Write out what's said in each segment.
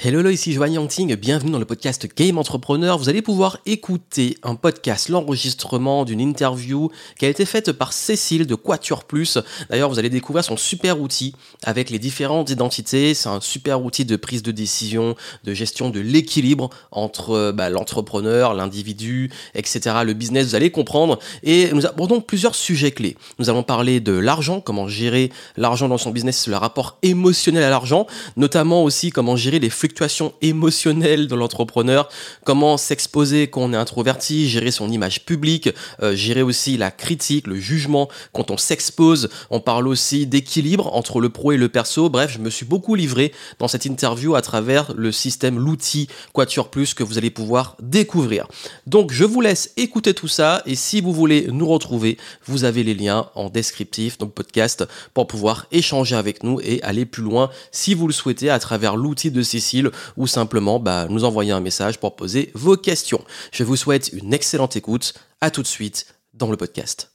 Hello, hello, ici Joanne Yangting, bienvenue dans le podcast Game Entrepreneur. Vous allez pouvoir écouter un podcast, l'enregistrement d'une interview qui a été faite par Cécile de Quatuor Plus. D'ailleurs, vous allez découvrir son super outil avec les différentes identités. C'est un super outil de prise de décision, de gestion de l'équilibre entre bah, l'entrepreneur, l'individu, etc., le business, vous allez comprendre. Et nous abordons plusieurs sujets clés. Nous allons parler de l'argent, comment gérer l'argent dans son business, le rapport émotionnel à l'argent, notamment aussi comment gérer les flux fluctuations émotionnelles de l'entrepreneur, comment s'exposer quand on est introverti, gérer son image publique, euh, gérer aussi la critique, le jugement quand on s'expose. On parle aussi d'équilibre entre le pro et le perso. Bref, je me suis beaucoup livré dans cette interview à travers le système, l'outil Quatuor Plus que vous allez pouvoir découvrir. Donc, je vous laisse écouter tout ça et si vous voulez nous retrouver, vous avez les liens en descriptif, donc podcast, pour pouvoir échanger avec nous et aller plus loin si vous le souhaitez à travers l'outil de Cécile ou simplement bah, nous envoyer un message pour poser vos questions. Je vous souhaite une excellente écoute. À tout de suite dans le podcast.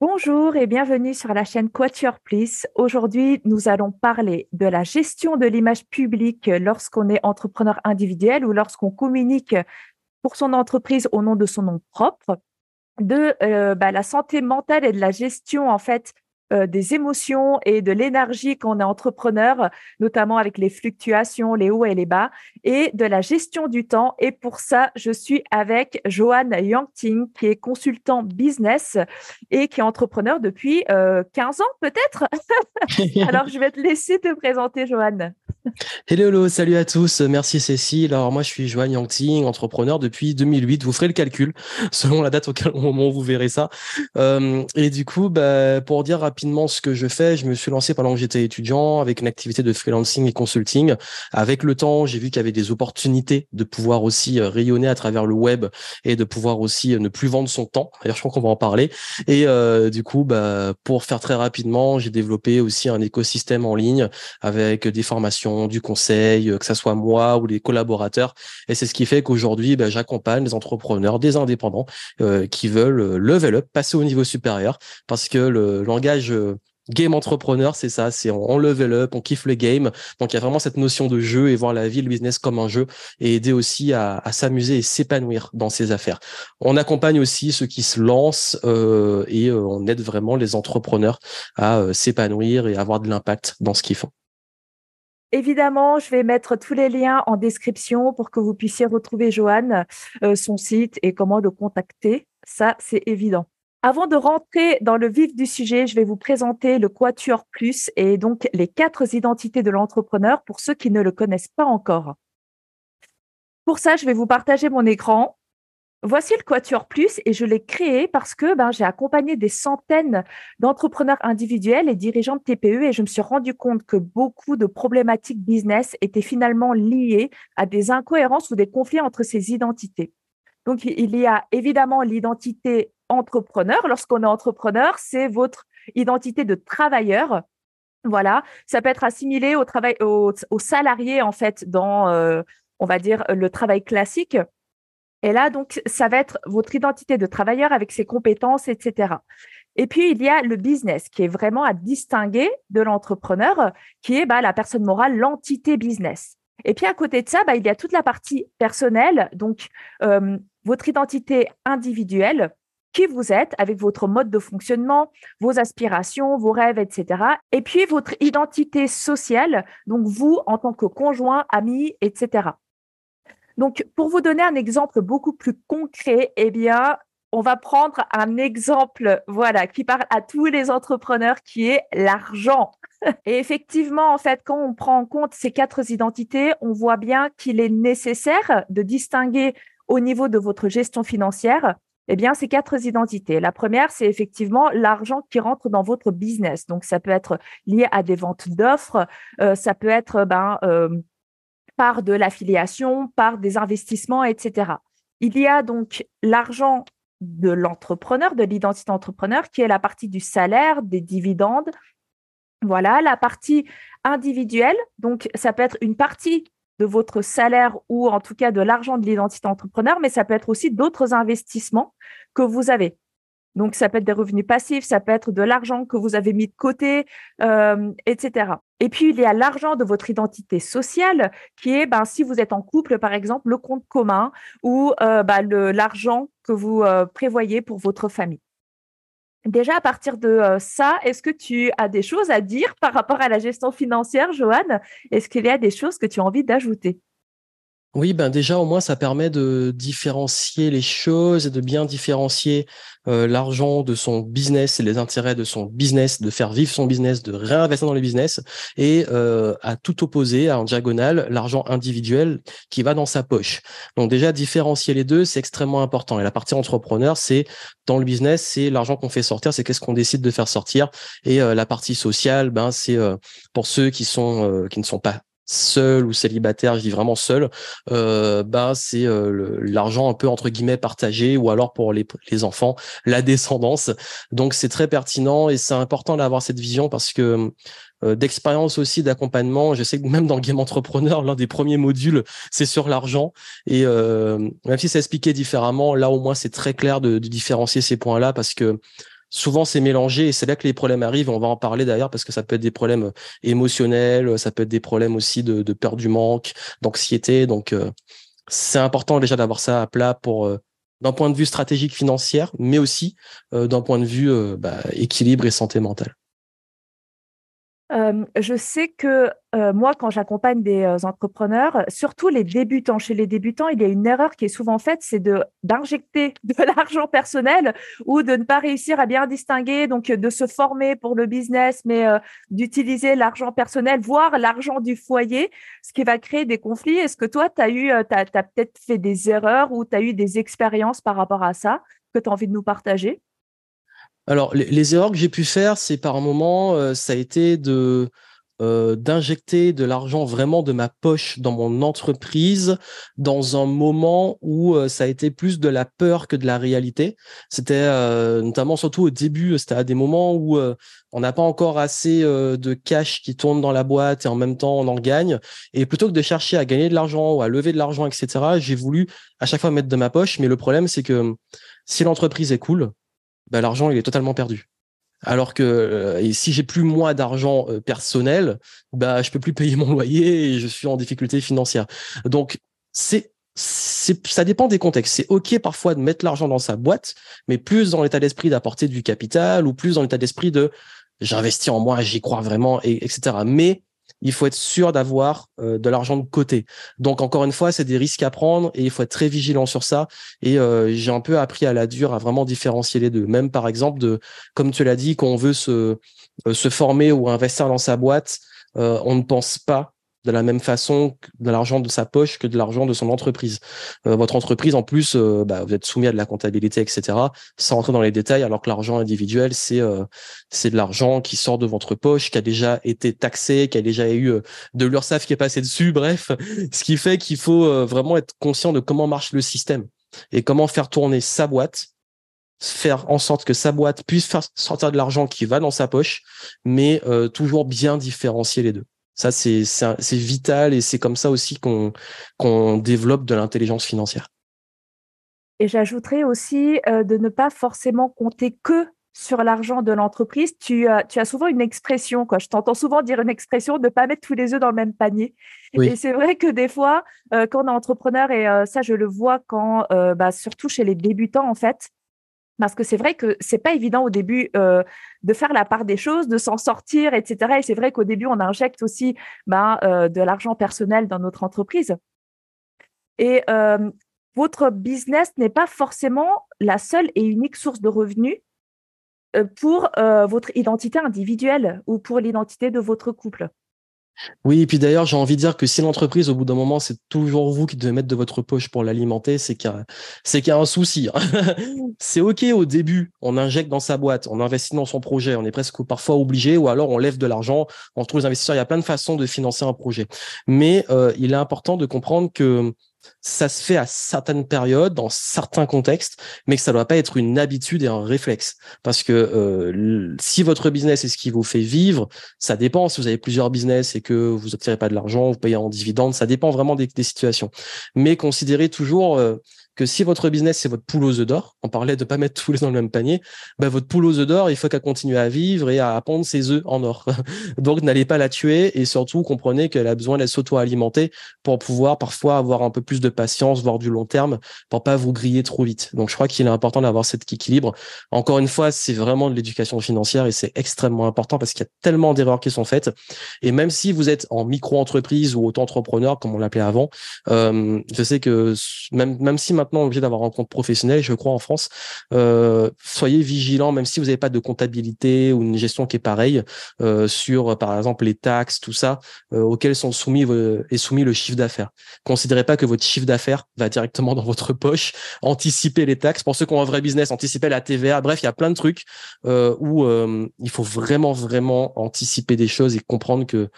Bonjour et bienvenue sur la chaîne Quatuor Plus. Aujourd'hui, nous allons parler de la gestion de l'image publique lorsqu'on est entrepreneur individuel ou lorsqu'on communique pour son entreprise au nom de son nom propre, de euh, bah, la santé mentale et de la gestion en fait euh, des émotions et de l'énergie quand on est entrepreneur, notamment avec les fluctuations, les hauts et les bas, et de la gestion du temps. Et pour ça, je suis avec Johan Yangting, qui est consultant business et qui est entrepreneur depuis 15 euh, ans peut-être? Alors, je vais te laisser te présenter, Johan. Hello, hello, salut à tous. Merci Cécile. Alors moi je suis Joanne Yangting, entrepreneur depuis 2008. Vous ferez le calcul selon la date au moment vous verrez ça. Euh, et du coup, bah, pour dire rapidement ce que je fais, je me suis lancé pendant que j'étais étudiant avec une activité de freelancing et consulting. Avec le temps, j'ai vu qu'il y avait des opportunités de pouvoir aussi euh, rayonner à travers le web et de pouvoir aussi euh, ne plus vendre son temps. D'ailleurs, je crois qu'on va en parler. Et du coup, bah, pour faire très rapidement, j'ai développé aussi un écosystème en ligne avec des formations du conseil, euh, que ce soit moi ou les collaborateurs. Et c'est ce qui fait qu'aujourd'hui, ben, j'accompagne les entrepreneurs, des indépendants euh, qui veulent euh, level up, passer au niveau supérieur, parce que le langage game entrepreneur, c'est ça, c'est on, level up, on kiffe le game. Donc il y a vraiment cette notion de jeu et voir la vie, le business comme un jeu et aider aussi à, s'amuser et s'épanouir dans ses affaires. On accompagne aussi ceux qui se lancent et on aide vraiment les entrepreneurs à s'épanouir et avoir de l'impact dans ce qu'ils font. Évidemment, je vais mettre tous les liens en description pour que vous puissiez retrouver Joanne, euh, son site et comment le contacter. Ça, c'est évident. Avant de rentrer dans le vif du sujet, je vais vous présenter le Quatuor Plus et donc les quatre identités de l'entrepreneur pour ceux qui ne le connaissent pas encore. Pour ça, je vais vous partager mon écran. Voici le Quatuor Plus et je l'ai créé parce que ben, j'ai accompagné des centaines d'entrepreneurs individuels et dirigeants de TPE et je me suis rendu compte que beaucoup de problématiques business étaient finalement liées à des incohérences ou des conflits entre ces identités. Donc, il y a évidemment l'identité entrepreneur. Lorsqu'on est entrepreneur, c'est votre identité de travailleur. Voilà, ça peut être assimilé au travail, au, salarié en fait dans, euh, on va dire, le travail classique. Et là, donc, ça va être votre identité de travailleur avec ses compétences, etc. Et puis, il y a le business qui est vraiment à distinguer de l'entrepreneur, qui est bah, la personne morale, l'entité business. Et puis, à côté de ça, bah, il y a toute la partie personnelle, donc euh, votre identité individuelle, qui vous êtes avec votre mode de fonctionnement, vos aspirations, vos rêves, etc. Et puis, votre identité sociale, donc vous en tant que conjoint, ami, etc. Donc, pour vous donner un exemple beaucoup plus concret, eh bien, on va prendre un exemple, voilà, qui parle à tous les entrepreneurs, qui est l'argent. Et effectivement, en fait, quand on prend en compte ces quatre identités, on voit bien qu'il est nécessaire de distinguer au niveau de votre gestion financière, eh bien, ces quatre identités. La première, c'est effectivement l'argent qui rentre dans votre business. Donc, ça peut être lié à des ventes d'offres, euh, ça peut être ben, euh, par de l'affiliation, par des investissements, etc. Il y a donc l'argent de l'entrepreneur, de l'identité entrepreneur, qui est la partie du salaire, des dividendes. Voilà, la partie individuelle, donc ça peut être une partie de votre salaire ou en tout cas de l'argent de l'identité entrepreneur, mais ça peut être aussi d'autres investissements que vous avez. Donc, ça peut être des revenus passifs, ça peut être de l'argent que vous avez mis de côté, euh, etc. Et puis, il y a l'argent de votre identité sociale, qui est, ben, si vous êtes en couple, par exemple, le compte commun ou euh, ben, l'argent que vous euh, prévoyez pour votre famille. Déjà, à partir de ça, est-ce que tu as des choses à dire par rapport à la gestion financière, Joanne? Est-ce qu'il y a des choses que tu as envie d'ajouter? Oui, ben déjà au moins ça permet de différencier les choses et de bien différencier euh, l'argent de son business et les intérêts de son business, de faire vivre son business, de réinvestir dans le business et euh, à tout opposé, en diagonale, l'argent individuel qui va dans sa poche. Donc déjà différencier les deux, c'est extrêmement important. Et la partie entrepreneur, c'est dans le business, c'est l'argent qu'on fait sortir, c'est qu'est-ce qu'on décide de faire sortir. Et euh, la partie sociale, ben c'est pour ceux qui sont qui ne sont pas seul ou célibataire, je dis vraiment seul, euh, bah c'est euh, l'argent un peu entre guillemets partagé ou alors pour les, enfants la descendance. Donc c'est très pertinent et c'est important d'avoir cette vision parce que euh, d'expérience aussi d'accompagnement. Je sais que même dans Game Entrepreneur, l'un des premiers modules, c'est sur l'argent. Et euh, même si c'est expliqué différemment, là au moins c'est très clair de, de différencier ces points-là parce que souvent c'est mélangé et c'est là que les problèmes arrivent. On va en parler d'ailleurs parce que ça peut être des problèmes euh, émotionnels, euh, ça peut être des problèmes aussi de, peur du manque, d'anxiété. Donc euh, c'est important déjà d'avoir ça à plat pour d'un point de vue stratégique financière, mais aussi d'un point de vue bah, équilibre et santé mentale je sais que moi, quand j'accompagne des entrepreneurs, surtout les débutants, chez les débutants, il y a une erreur qui est souvent faite, c'est d'injecter de l'argent personnel ou de ne pas réussir à bien distinguer, donc de se former pour le business, mais d'utiliser l'argent personnel, voire l'argent du foyer, ce qui va créer des conflits. Est-ce que toi, tu eu, as peut-être fait des erreurs ou tu as eu des expériences par rapport à ça que tu as envie de nous partager? Alors, les, erreurs que j'ai pu faire, c'est par moment, euh, ça a été de euh, d'injecter de l'argent vraiment de ma poche dans mon entreprise dans un moment où euh, ça a été plus de la peur que de la réalité. C'était notamment surtout au début, c'était à des moments où on n'a pas encore assez de cash qui tourne dans la boîte et en même temps on en gagne. Et plutôt que de chercher à gagner de l'argent ou à lever de l'argent, etc., j'ai voulu à chaque fois mettre de ma poche. Mais le problème, c'est que si l'entreprise est cool, bah, l'argent il est totalement perdu. Alors que euh, si j'ai plus moins d'argent euh, personnel, bah je peux plus payer mon loyer et je suis en difficulté financière. Donc c'est ça dépend des contextes. C'est ok parfois de mettre l'argent dans sa boîte, mais plus dans l'état d'esprit d'apporter du capital ou plus dans l'état d'esprit de j'investis en moi, j'y crois vraiment, et, etc. Mais il faut être sûr d'avoir euh, de l'argent de côté. Donc encore une fois, c'est des risques à prendre et il faut être très vigilant sur ça. Et euh, j'ai un peu appris à la dure à vraiment différencier les deux. Même par exemple, de, comme tu l'as dit, qu'on veut se, euh, se former ou investir dans sa boîte, on ne pense pas de la même façon de l'argent de sa poche que de l'argent de son entreprise. Euh, votre entreprise, en plus, euh, bah, vous êtes soumis à de la comptabilité, etc. Sans rentrer dans les détails, alors que l'argent individuel, c'est euh, c'est de l'argent qui sort de votre poche, qui a déjà été taxé, qui a déjà eu de l'URSSAF qui est passé dessus. Bref, ce qui fait qu'il faut vraiment être conscient de comment marche le système et comment faire tourner sa boîte faire en sorte que sa boîte puisse faire sortir de l'argent qui va dans sa poche, mais toujours bien différencier les deux. Ça, c'est vital et c'est comme ça aussi qu'on qu'on développe de l'intelligence financière. Et j'ajouterais aussi euh, de ne pas forcément compter que sur l'argent de l'entreprise. Tu, tu, as souvent une expression, quoi. je t'entends souvent dire une expression, de ne pas mettre tous les œufs dans le même panier. Et c'est vrai que des fois, euh, quand on est entrepreneur, et euh, ça je le vois quand, bah, surtout chez les débutants en fait, parce que c'est vrai que c'est pas évident au début euh, de faire la part des choses, de s'en sortir, etc. Et c'est vrai qu'au début, on injecte aussi ben, euh, de l'argent personnel dans notre entreprise. Et euh, votre business n'est pas forcément la seule et unique source de revenus pour votre identité individuelle ou pour l'identité de votre couple. Oui, et puis d'ailleurs, j'ai envie de dire que si l'entreprise, au bout d'un moment, c'est toujours vous qui devez mettre de votre poche pour l'alimenter, c'est qu'il y, a un souci. Hein. c'est OK au début, on injecte dans sa boîte, on investit dans son projet, on est presque parfois obligé, ou alors on lève de l'argent, on trouve les investisseurs, il y a plein de façons de financer un projet. Mais euh, il est important de comprendre que ça se fait à certaines périodes, dans certains contextes, mais que ça ne doit pas être une habitude et un réflexe. Parce que euh, si votre business est ce qui vous fait vivre, ça dépend. Si vous avez plusieurs business et que vous n'attirez pas de l'argent, vous payez en dividende, ça dépend vraiment des, situations. Mais considérez toujours euh, que si votre business c'est votre poule aux œufs d'or, on parlait de pas mettre tous les dans le même panier, bah, votre poule aux œufs d'or, il faut qu'elle continue à vivre et à pondre ses œufs en or. Donc n'allez pas la tuer et surtout comprenez qu'elle a besoin d'être s'auto-alimenter pour pouvoir parfois avoir un peu plus de patience, voire du long terme, pour pas vous griller trop vite. Donc je crois qu'il est important d'avoir cet équilibre. Encore une fois, c'est vraiment de l'éducation financière et c'est extrêmement important parce qu'il y a tellement d'erreurs qui sont faites. Et même si vous êtes en micro-entreprise ou auto-entrepreneur, comme on l'appelait avant, euh, je sais que même, même si maintenant obligé d'avoir un compte professionnel, je crois, en France. Euh, soyez vigilants, même si vous n'avez pas de comptabilité ou une gestion qui est pareille, euh, sur, par exemple, les taxes, tout ça, euh, auxquels sont soumis, est soumis le chiffre d'affaires. Considérez pas que votre chiffre d'affaires va directement dans votre poche. Anticipez les taxes. Pour ceux qui ont un vrai business, anticipez la TVA. Bref, il y a plein de trucs où il faut vraiment, vraiment anticiper des choses et comprendre que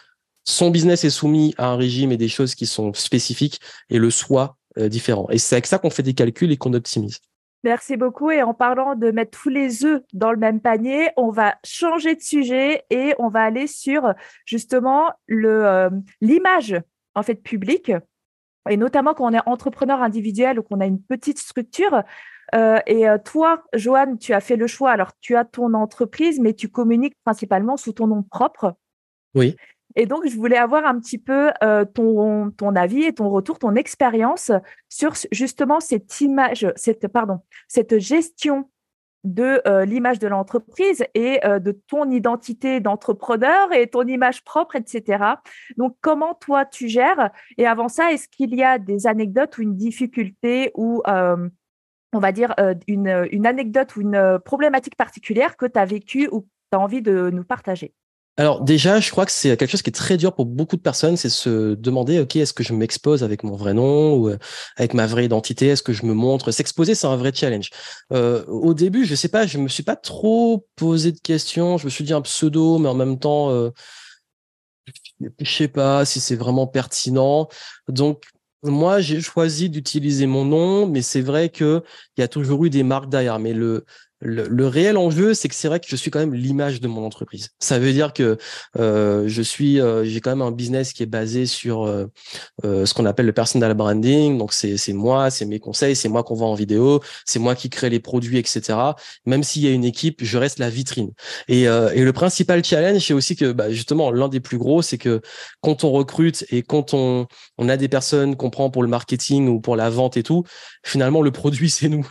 son business est soumis à un régime et des choses qui sont spécifiques et le soi différents. Et c'est avec ça qu'on fait des calculs et qu'on optimise. Merci beaucoup. Et en parlant de mettre tous les œufs dans le même panier, on va changer de sujet et on va aller sur justement le euh, l'image en fait publique et notamment quand on est entrepreneur individuel ou qu'on a une petite structure. Euh, et toi, Joanne, tu as fait le choix. Alors, tu as ton entreprise, mais tu communiques principalement sous ton nom propre. Oui. Et donc, je voulais avoir un petit peu euh, ton, avis et ton retour, ton expérience sur justement cette image, cette, pardon, cette gestion de euh, l'image de l'entreprise et euh, de ton identité d'entrepreneur et ton image propre, etc. Donc, comment toi tu gères? Et avant ça, est-ce qu'il y a des anecdotes ou une difficulté ou on va dire une, une anecdote ou une problématique particulière que tu as vécue ou tu as envie de nous partager? Alors déjà, je crois que c'est quelque chose qui est très dur pour beaucoup de personnes, c'est se demander, ok, est-ce que je m'expose avec mon vrai nom ou euh, avec ma vraie identité? Est-ce que je me montre? S'exposer, c'est un vrai challenge. Euh, au début, je sais pas, je me suis pas trop posé de questions. Je me suis dit un pseudo, mais en même temps, euh, je sais pas si c'est vraiment pertinent. Donc moi, j'ai choisi d'utiliser mon nom, mais c'est vrai que il y a toujours eu des marques derrière. Mais le le, réel enjeu, c'est que c'est vrai que je suis quand même l'image de mon entreprise. Ça veut dire que euh, je suis, euh, j'ai quand même un business qui est basé sur euh, ce qu'on appelle le personal branding. Donc c'est c'est moi, c'est mes conseils, c'est moi qu'on voit en vidéo, c'est moi qui crée les produits, etc. Même s'il y a une équipe, je reste la vitrine. Et, et le principal challenge, c'est aussi que bah, justement l'un des plus gros, c'est que quand on recrute et quand on on a des personnes qu'on prend pour le marketing ou pour la vente et tout, finalement le produit c'est nous.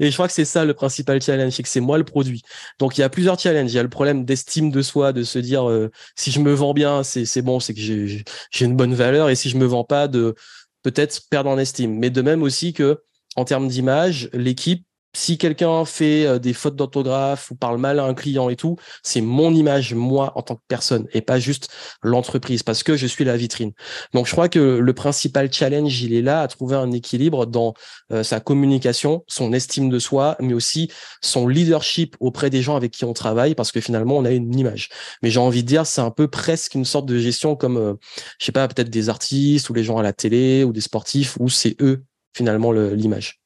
et je crois que c'est ça le principal challenge, c'est que c'est moi le produit. Donc il y a plusieurs challenges. Il y a le problème d'estime de soi, de se dire euh, si je me vends bien, c'est bon, c'est que j'ai une bonne valeur, et si je me vends pas, de peut-être perdre en estime. Mais de même aussi que en termes d'image, l'équipe si quelqu'un fait euh, des fautes d'orthographe ou parle mal à un client et tout, c'est mon image, moi, en tant que personne, et pas juste l'entreprise, parce que je suis la vitrine. Donc, je crois que le principal challenge, il est là, à trouver un équilibre dans euh, sa communication, son estime de soi, mais aussi son leadership auprès des gens avec qui on travaille, parce que finalement, on a une image. Mais j'ai envie de dire, c'est un peu presque une sorte de gestion comme, euh, je sais pas, peut-être des artistes ou les gens à la télé ou des sportifs, où c'est eux, finalement, l'image.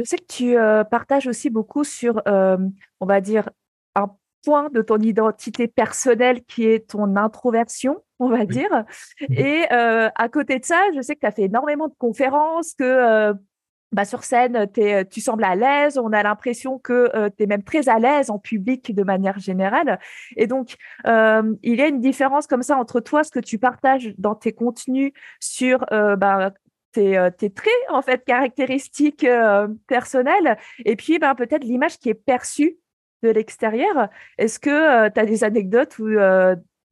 Je sais que tu euh, partages aussi beaucoup sur, euh, on va dire, un point de ton identité personnelle qui est ton introversion, on va dire. Mmh Et euh, à côté de ça, je sais que tu as fait énormément de conférences, que bah, sur scène, tu sembles à l'aise, on a l'impression que tu es même très à l'aise en public de manière générale. Et donc, il y a une différence comme ça entre toi, ce que tu partages dans tes contenus sur bah, tes, euh, tes, traits en fait caractéristiques euh, personnelles et puis ben, peut-être l'image qui est perçue de l'extérieur. Est-ce que euh, tu as des anecdotes ou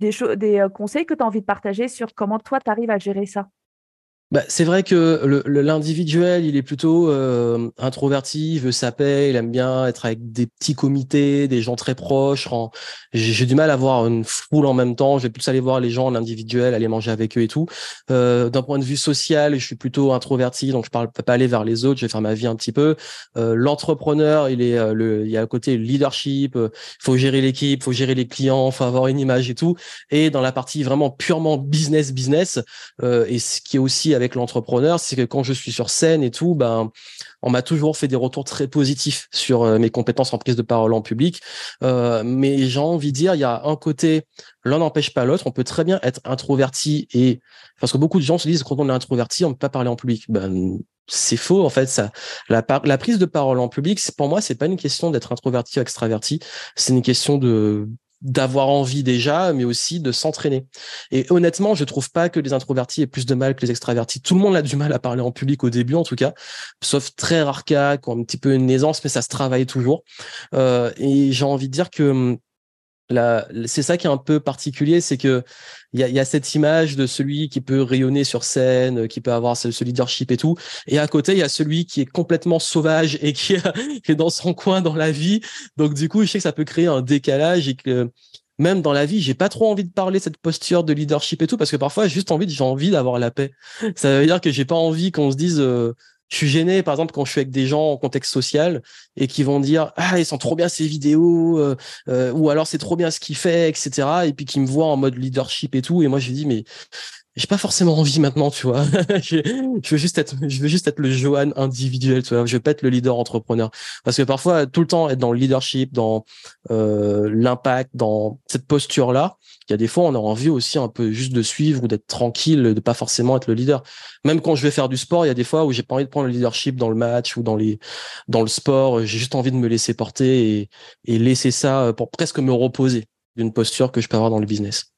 des, des conseils que tu as envie de partager sur comment toi tu arrives à gérer ça? Bah, c'est vrai que l'individuel, il est plutôt euh, introverti, il veut sa paix, il aime bien être avec des petits comités, des gens très proches. J'ai du mal à voir une foule en même temps. Je vais plus aller voir les gens en individuel, aller manger avec eux et tout. Euh, D'un point de vue social, je suis plutôt introverti, donc je parle pas aller vers les autres. Je vais faire ma vie un petit peu. Euh, L'entrepreneur, il est euh, le, il y a à côté leadership. Il euh, faut gérer l'équipe, faut gérer les clients, faut avoir une image et tout. Et dans la partie vraiment purement business business, et ce qui est aussi avec l'entrepreneur, c'est que quand je suis sur scène et tout, ben, on m'a toujours fait des retours très positifs sur euh, mes compétences en prise de parole en public. Euh, mais j'ai envie de dire, il y a un côté, l'un n'empêche pas l'autre. On peut très bien être introverti et parce que beaucoup de gens se disent quand on est introverti, on ne peut pas parler en public. Ben c'est faux en fait. Ça, la, la prise de parole en public, pour moi, c'est pas une question d'être introverti ou extraverti. C'est une question de d'avoir envie déjà, mais aussi de s'entraîner. Et honnêtement, je trouve pas que les introvertis aient plus de mal que les extravertis. Tout le monde a du mal à parler en public au début, en tout cas, sauf très rares cas qui ont un petit peu une aisance, mais ça se travaille toujours. Euh, et j'ai envie de dire que hum, c'est ça qui est un peu particulier, c'est que il y a, cette image de celui qui peut rayonner sur scène, qui peut avoir ce, leadership et tout, et à côté il y a celui qui est complètement sauvage et qui, est dans son coin dans la vie. Donc du coup, je sais que ça peut créer un décalage et que même dans la vie, j'ai pas trop envie de parler cette posture de leadership et tout parce que parfois j'ai juste envie, j'ai envie d'avoir la paix. Ça veut dire que j'ai pas envie qu'on se dise euh, je suis gêné, par exemple, quand je suis avec des gens en contexte social et qui vont dire ah ils sont trop bien ces vidéos euh, euh, ou alors c'est trop bien ce qu'il fait, etc. Et puis qui me voient en mode leadership et tout. Et moi je dis mais j'ai pas forcément envie maintenant, tu vois. je, veux juste être, je veux juste être le Johan individuel, tu vois. Je veux pas être le leader entrepreneur. Parce que parfois, tout le temps, être dans le leadership, dans euh, l'impact, dans cette posture-là, il y a des fois, on a envie aussi un peu juste de suivre ou d'être tranquille, de pas forcément être le leader. Même quand je vais faire du sport, il y a des fois où j'ai pas envie de prendre le leadership dans le match ou dans les, dans le sport. J'ai juste envie de me laisser porter et, et laisser ça pour presque me reposer d'une posture que je peux avoir dans le business.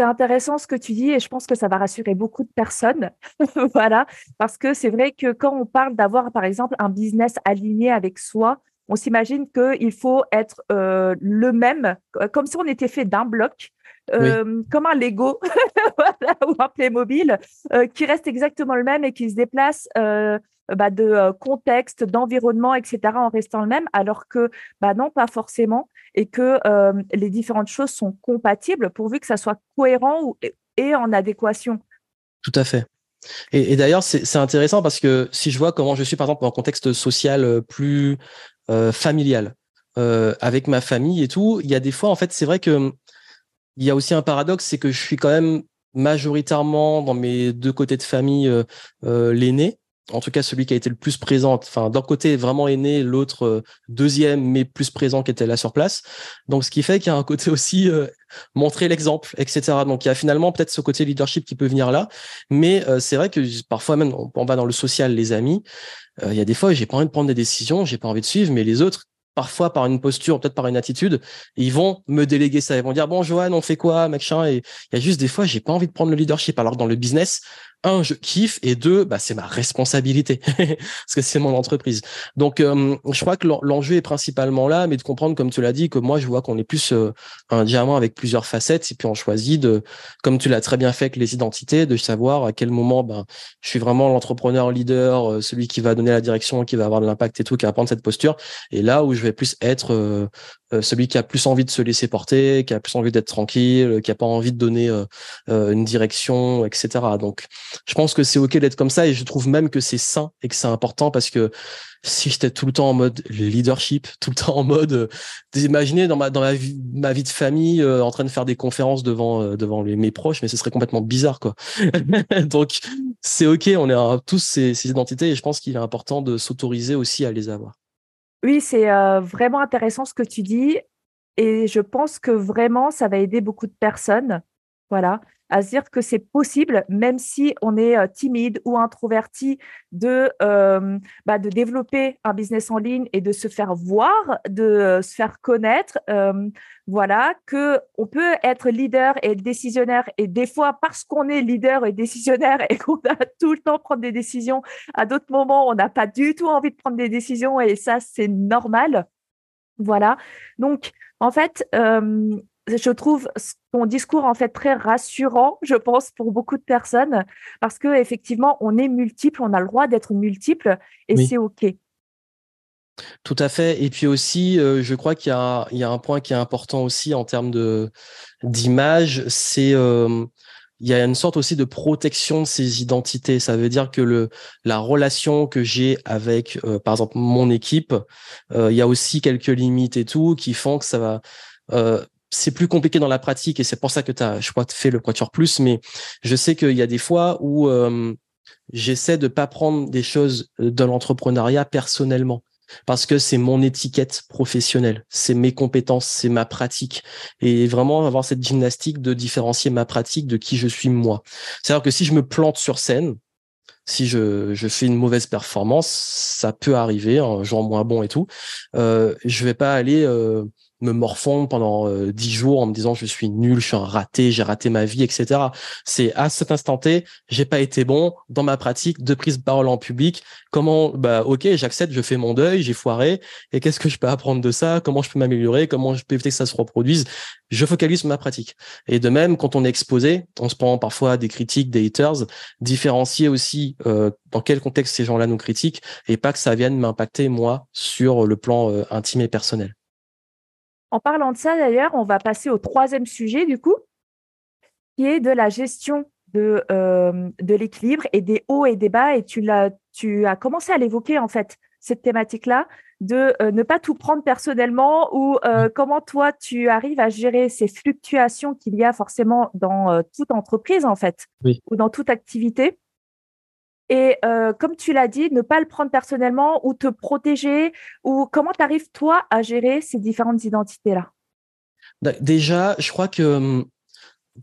C'est intéressant ce que tu dis et je pense que ça va rassurer beaucoup de personnes. voilà, parce que c'est vrai que quand on parle d'avoir, par exemple, un business aligné avec soi, on s'imagine qu'il faut être euh, le même, comme si on était fait d'un bloc. Euh, comme un Lego ou un Playmobil euh, qui reste exactement le même et qui se déplace bah, de contexte, d'environnement, etc. en restant le même, alors que bah, non, pas forcément et que euh, les différentes choses sont compatibles pourvu que ça soit cohérent et en adéquation. Tout à fait. Et, d'ailleurs, c'est intéressant parce que si je vois comment je suis, par exemple, dans un contexte social euh, plus euh, familial, avec ma famille et tout, il y a des fois, en fait, c'est vrai que il y a aussi un paradoxe, c'est que je suis quand même majoritairement dans mes deux côtés de famille l'aîné en tout cas celui qui a été le plus présent, enfin d'un côté vraiment aîné, l'autre euh, deuxième mais plus présent qui était là sur place. Donc ce qui fait qu'il y a un côté aussi euh, montrer l'exemple, etc. Donc il y a finalement peut-être ce côté leadership qui peut venir là, mais euh, c'est vrai que parfois même on, va dans le social, les amis, il y a des fois j'ai pas envie de prendre des décisions, j'ai pas envie de suivre, mais les autres parfois par une posture, peut-être par une attitude, ils vont me déléguer ça. Ils vont dire bon Johan, on fait quoi, machin. Et il y a juste des fois, j'ai pas envie de prendre le leadership. Alors que dans le business, un, je kiffe, et deux, bah, c'est ma responsabilité, parce que c'est mon entreprise. Donc, euh, je crois que l'enjeu est principalement là, mais de comprendre, comme tu l'as dit, que moi, je vois qu'on est plus euh, un diamant avec plusieurs facettes, et puis on choisit de, comme tu l'as très bien fait avec les identités, de savoir à quel moment ben, je suis vraiment l'entrepreneur leader, euh, celui qui va donner la direction, qui va avoir de l'impact et tout, qui va prendre cette posture, et là où je vais plus être euh, celui qui a plus envie de se laisser porter, qui a plus envie d'être tranquille, qui a pas envie de donner euh, euh, une direction, etc. Donc, je pense que c'est ok d'être comme ça et je trouve même que c'est sain et que c'est important parce que si j'étais tout le temps en mode leadership, tout le temps en mode, imaginez dans ma dans ma vie, ma vie de famille en train de faire des conférences devant devant mes proches, mais ce serait complètement bizarre quoi. Donc c'est ok, on a tous ces, ces identités et je pense qu'il est important de s'autoriser aussi à les avoir. Oui, c'est vraiment intéressant ce que tu dis et je pense que vraiment ça va aider beaucoup de personnes. Voilà à se dire que c'est possible, même si on est euh, timide ou introverti, de, euh, bah, de développer un business en ligne et de se faire voir, de euh, se faire connaître. voilà, que on peut être leader et décisionnaire et des fois parce qu'on est leader et décisionnaire et qu'on a tout le temps prendre des décisions, à d'autres moments on n'a pas du tout envie de prendre des décisions et ça c'est normal. Voilà. Donc, en fait, je trouve ton discours en fait très rassurant, je pense, pour beaucoup de personnes, parce que effectivement, on est multiple, on a le droit d'être multiple, et c'est ok. Tout à fait. Et puis aussi, euh, je crois qu'il y, y, a un point qui est important aussi en termes de d'image, c'est euh, il y a une sorte aussi de protection de ces identités. Ça veut dire que le la relation que j'ai avec, euh, par exemple, mon équipe, il y a aussi quelques limites et tout qui font que ça va c'est plus compliqué dans la pratique et c'est pour ça que tu as, je crois, fait le Quatuor Plus, mais je sais qu'il y a des fois où euh, j'essaie de pas prendre des choses de l'entrepreneuriat personnellement parce que c'est mon étiquette professionnelle, c'est mes compétences, c'est ma pratique et vraiment avoir cette gymnastique de différencier ma pratique de qui je suis moi. C'est-à-dire que si je me plante sur scène, si je, fais une mauvaise performance, ça peut arriver, un jour moins bon et tout, euh, je vais pas aller euh, me morfondre pendant euh, dix jours en me disant je suis nul, je suis un raté, j'ai raté ma vie, etc. C'est à cet instant T, j'ai pas été bon dans ma pratique de prise de parole en public. Comment, bah ok, j'accepte, je fais mon deuil, j'ai foiré. Et qu'est-ce que je peux apprendre de ça? Comment je peux m'améliorer? Comment je peux éviter que ça se reproduise? Je focalise ma pratique. Et de même, quand on est exposé, on se prend parfois des critiques, des haters, différencier aussi euh, dans quel contexte ces gens-là nous critiquent et pas que ça vienne m'impacter moi sur le plan euh, intime et personnel. En parlant de ça, d'ailleurs, on va passer au troisième sujet, du coup, qui est de la gestion de, euh, de l'équilibre et des hauts et des bas. Et tu, l'as, tu as commencé à l'évoquer, en fait, cette thématique-là, de euh, ne pas tout prendre personnellement ou euh, comment toi, tu arrives à gérer ces fluctuations qu'il y a forcément dans toute entreprise, en fait, ou dans toute activité. Et euh, comme tu l'as dit, ne pas le prendre personnellement ou te protéger ou comment tu arrives toi à gérer ces différentes identités-là? Déjà, je crois que hum,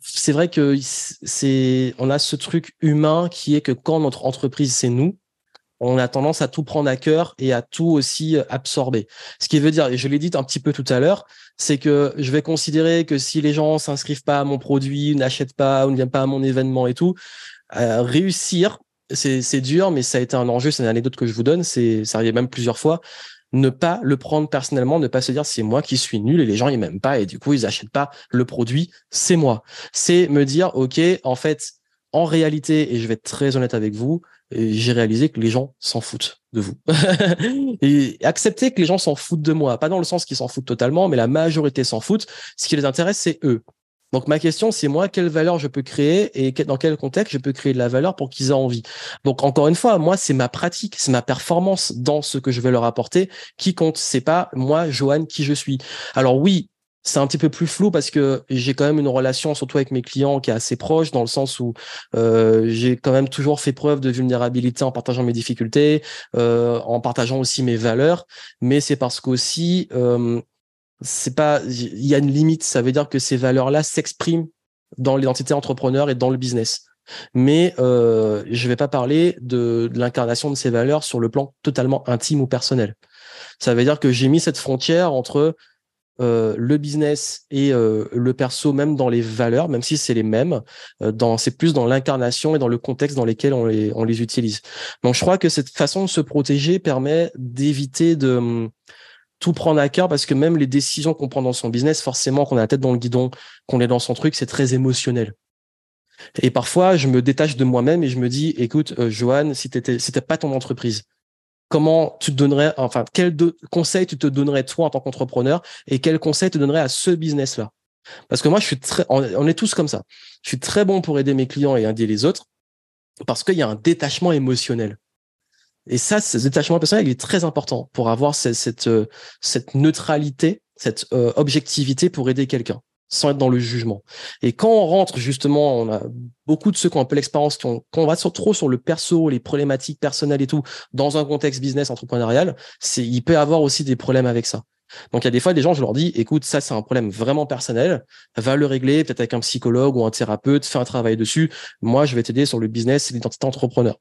c'est vrai que c'est on a ce truc humain qui est que quand notre entreprise c'est nous, on a tendance à tout prendre à cœur et à tout aussi absorber. Ce qui veut dire, et je l'ai dit un petit peu tout à l'heure, c'est que je vais considérer que si les gens s'inscrivent pas à mon produit, n'achètent pas ou ne viennent pas à mon événement et tout, euh, réussir c'est dur, mais ça a été un enjeu. C'est une anecdote que je vous donne. C'est ça arrive même plusieurs fois. Ne pas le prendre personnellement, ne pas se dire c'est moi qui suis nul et les gens ils m'aiment pas et du coup ils achètent pas le produit. C'est moi. C'est me dire ok, en fait, en réalité, et je vais être très honnête avec vous, j'ai réalisé que les gens s'en foutent de vous. et accepter que les gens s'en foutent de moi, pas dans le sens qu'ils s'en foutent totalement, mais la majorité s'en foutent. Ce qui les intéresse, c'est eux. Donc ma question, c'est moi, quelle valeur je peux créer et dans quel contexte je peux créer de la valeur pour qu'ils aient envie? Donc encore une fois, moi, c'est ma pratique, c'est ma performance dans ce que je vais leur apporter qui compte. C'est pas moi, Johan, qui je suis. Alors oui, c'est un petit peu plus flou parce que j'ai quand même une relation, surtout avec mes clients, qui est assez proche, dans le sens où euh, j'ai quand même toujours fait preuve de vulnérabilité en partageant mes difficultés, euh, en partageant aussi mes valeurs. Mais c'est parce qu'aussi, euh, c'est pas, il y a une limite. Ça veut dire que ces valeurs-là s'expriment dans l'identité entrepreneur et dans le business. Mais euh, je vais pas parler de, l'incarnation de ces valeurs sur le plan totalement intime ou personnel. Ça veut dire que j'ai mis cette frontière entre euh, le business et euh, le perso, même dans les valeurs, même si c'est les mêmes, euh, dans c'est plus dans l'incarnation et dans le contexte dans lesquels on les on les utilise. Donc je crois que cette façon de se protéger permet d'éviter de tout prendre à cœur parce que même les décisions qu'on prend dans son business, forcément, qu'on a la tête dans le guidon, qu'on est dans son truc, c'est très émotionnel. Et parfois, je me détache de moi-même et je me dis, écoute, euh, Johan, si t'étais, si pas ton entreprise, comment tu te donnerais, enfin, quel conseil tu te donnerais toi en tant qu'entrepreneur et quel conseil tu donnerais à ce business-là? Parce que moi, je suis très, on est tous comme ça. Je suis très bon pour aider mes clients et aider les autres parce qu'il y a un détachement émotionnel. Et ça, ce détachement personnel, il est très important pour avoir cette, cette, euh, cette neutralité, cette euh, objectivité pour aider quelqu'un sans être dans le jugement. Et quand on rentre justement, on a beaucoup de ceux qui ont un peu l'expérience, quand on va trop sur le perso, les problématiques personnelles et tout, dans un contexte business entrepreneurial, c'est, il peut avoir aussi des problèmes avec ça. Donc il y a des fois des gens, je leur dis, écoute, ça c'est un problème vraiment personnel, va le régler peut-être avec un psychologue ou un thérapeute, fais un travail dessus. Moi, je vais t'aider sur le business et l'identité entrepreneur.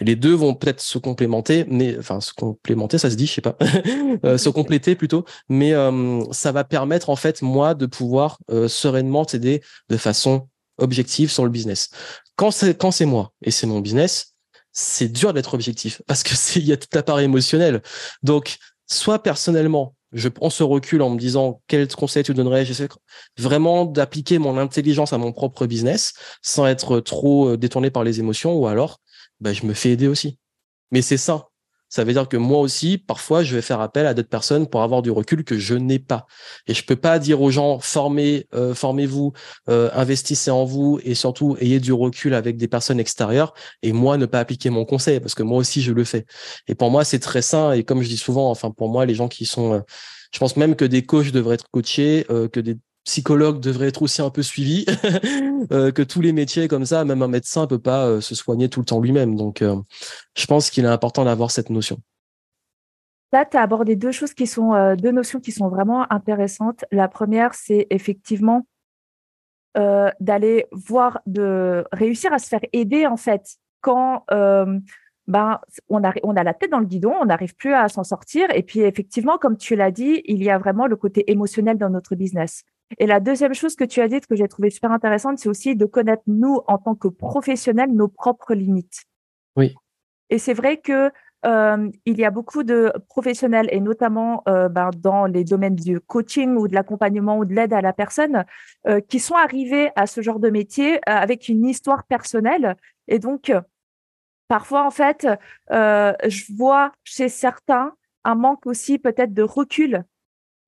Et les deux vont peut-être se complémenter, mais enfin se complémenter, ça se dit, je sais pas, euh, se compléter plutôt. Mais euh, ça va permettre en fait moi de pouvoir euh, sereinement t'aider de façon objective sur le business. Quand c'est quand c'est moi et c'est mon business, c'est dur d'être objectif parce que c'est il y a toute la part émotionnelle. Donc soit personnellement je prends ce recul en me disant quel conseil tu donnerais. J'essaie vraiment d'appliquer mon intelligence à mon propre business sans être trop détourné par les émotions ou alors bah, je me fais aider aussi. Mais c'est ça. Ça veut dire que moi aussi, parfois, je vais faire appel à d'autres personnes pour avoir du recul que je n'ai pas. Et je peux pas dire aux gens formez, euh, formez-vous, euh, investissez en vous et surtout ayez du recul avec des personnes extérieures et moi ne pas appliquer mon conseil parce que moi aussi je le fais. Et pour moi, c'est très sain. Et comme je dis souvent, enfin pour moi, les gens qui sont, euh, je pense même que des coachs devraient être coachés, que des psychologue devrait être aussi un peu suivi, que tous les métiers comme ça, même un médecin peut pas se soigner tout le temps lui-même. Donc, je pense qu'il est important d'avoir cette notion. Là, tu as abordé deux choses qui sont deux notions qui sont vraiment intéressantes. La première, c'est effectivement d'aller voir, de réussir à se faire aider en fait quand ben, on a, on a la tête dans le guidon, on n'arrive plus à s'en sortir. Et puis, effectivement, comme tu l'as dit, il y a vraiment le côté émotionnel dans notre business. Et la deuxième chose que tu as dit, que j'ai trouvé super intéressante, c'est aussi de connaître, nous, en tant que professionnels, nos propres limites. Oui. Et c'est vrai que euh, il y a beaucoup de professionnels, et notamment euh, ben, dans les domaines du coaching ou de l'accompagnement ou de l'aide à la personne, euh, qui sont arrivés à ce genre de métier avec une histoire personnelle. Et donc, Parfois, en fait, je vois chez certains un manque aussi peut-être de recul,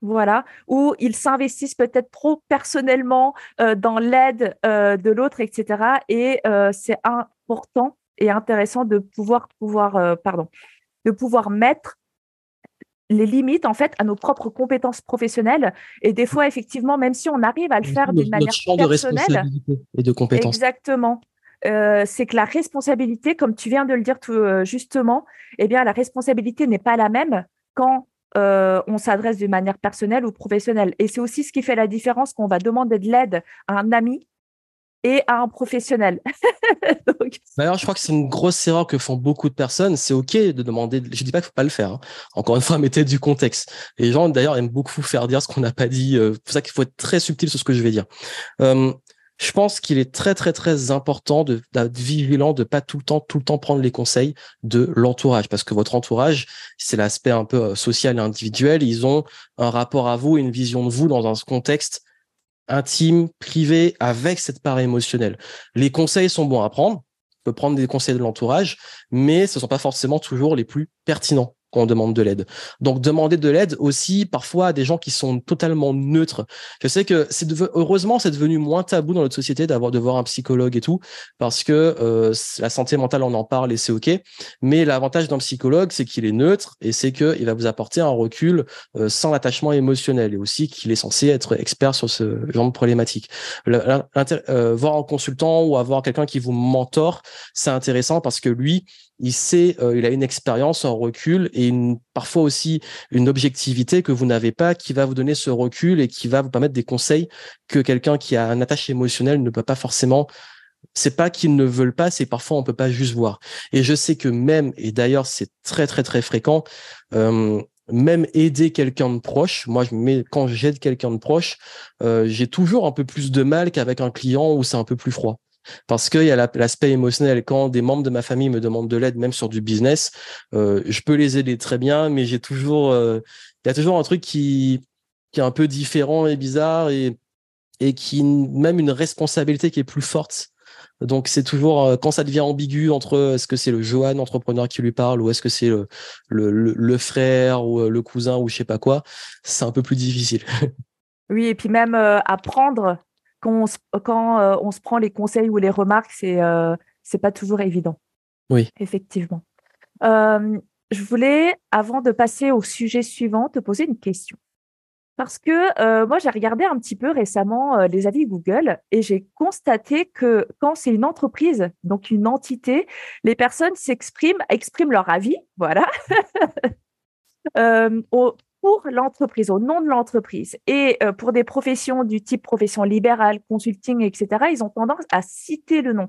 voilà, où ils s'investissent peut-être trop personnellement euh, dans l'aide euh, de l'autre, etc. Et c'est important et intéressant de pouvoir, pouvoir pardon, de pouvoir mettre les limites en fait à nos propres compétences professionnelles. Et des fois effectivement même si on arrive à le faire d'une manière personnelle et de compétences. Exactement. Euh, c'est que la responsabilité, comme tu viens de le dire tout euh, justement, eh bien, la responsabilité n'est pas la même quand euh, on s'adresse d'une manière personnelle ou professionnelle. Et c'est aussi ce qui fait la différence qu'on va demander de l'aide à un ami et à un professionnel. D'ailleurs, je crois que c'est une grosse erreur que font beaucoup de personnes. C'est OK de demander. Je dis pas qu'il faut pas le faire. Hein. Encore une fois, mettez du contexte. les gens, d'ailleurs, aiment beaucoup faire dire ce qu'on n'a pas dit. C'est pour ça qu'il faut être très subtil sur ce que je vais dire je pense qu'il est très très très important d'être vigilant, de pas tout le temps tout le temps prendre les conseils de l'entourage, parce que votre entourage, c'est l'aspect un peu euh, social et individuel. Ils ont un rapport à vous, une vision de vous dans un contexte intime, privé, avec cette part émotionnelle. Les conseils sont bons à prendre. On peut prendre des conseils de l'entourage, mais ce sont pas forcément toujours les plus pertinents on demande de l'aide. Donc demander de l'aide aussi parfois à des gens qui sont totalement neutres. Je sais que c'est heureusement c'est devenu moins tabou dans notre société d'avoir de voir un psychologue et tout parce que euh, la santé mentale on en parle et c'est ok. Mais l'avantage d'un psychologue c'est qu'il est neutre et c'est que il va vous apporter un recul euh, sans attachement émotionnel et aussi qu'il est censé être expert sur ce genre de problématique. Euh, voir un consultant ou avoir quelqu'un qui vous mentor c'est intéressant parce que lui il sait, euh, il a une expérience, un recul et parfois aussi une objectivité que vous n'avez pas, qui va vous donner ce recul et qui va vous permettre des conseils que quelqu'un qui a un attache émotionnel ne peut pas forcément. C'est pas qu'ils ne veulent pas, c'est parfois on peut pas juste voir. Et je sais que même, et d'ailleurs c'est très très très fréquent, même aider quelqu'un de proche, moi je mets quand j'aide quelqu'un de proche, euh, j'ai toujours un peu plus de mal qu'avec un client où c'est un peu plus froid. Parce qu'il y a l'aspect émotionnel. Quand des membres de ma famille me demandent de l'aide, même sur du business, euh, je peux les aider très bien, mais j'ai toujours, euh, il y a toujours un truc qui, qui est un peu différent et bizarre et, et qui, même une responsabilité qui est plus forte. Donc c'est toujours euh, quand ça devient ambigu entre est-ce que c'est le Johan entrepreneur qui lui parle ou est-ce que c'est le, le, frère ou le cousin ou je sais pas quoi, c'est un peu plus difficile. Oui, et puis même apprendre quand, on, quand euh, on se prend les conseils ou les remarques, c'est euh, c'est pas toujours évident. Oui. Effectivement. Euh, je voulais, avant de passer au sujet suivant, te poser une question. Parce que moi, j'ai regardé un petit peu récemment les avis Google et j'ai constaté que quand c'est une entreprise, donc une entité, les personnes s'expriment, expriment leur avis, voilà, au, pour l'entreprise, au nom de l'entreprise. Et euh, pour des professions du type profession libérale, consulting, etc., ils ont tendance à citer le nom.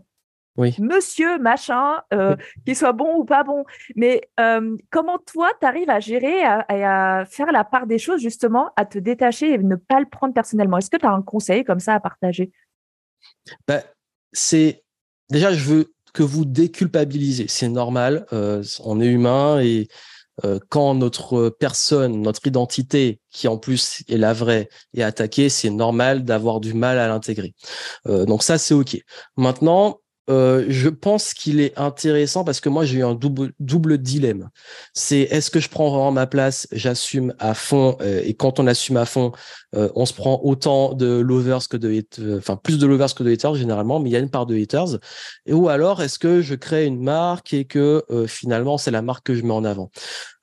Oui. Monsieur, machin, euh, qu'il soit bon ou pas bon. Mais euh, comment toi, tu arrives à gérer et à, faire la part des choses, justement, à te détacher et ne pas le prendre personnellement? Est-ce que tu as un conseil comme ça à partager? Bah, C'est déjà, je veux que vous déculpabilisez. C'est normal, on est humain et euh, quand notre personne, notre identité, qui en plus est la vraie, est attaquée, c'est normal d'avoir du mal à l'intégrer. Euh, donc ça, c'est OK. Maintenant, euh, je pense qu'il est intéressant parce que moi j'ai eu un double, double dilemme. C'est est-ce que je prends vraiment ma place, j'assume à fond euh, et quand on assume à fond, euh, on se prend autant de lovers que de enfin plus de lovers que de haters généralement, mais il y a une part de haters. Ou alors est-ce que je crée une marque et que finalement c'est la marque que je mets en avant?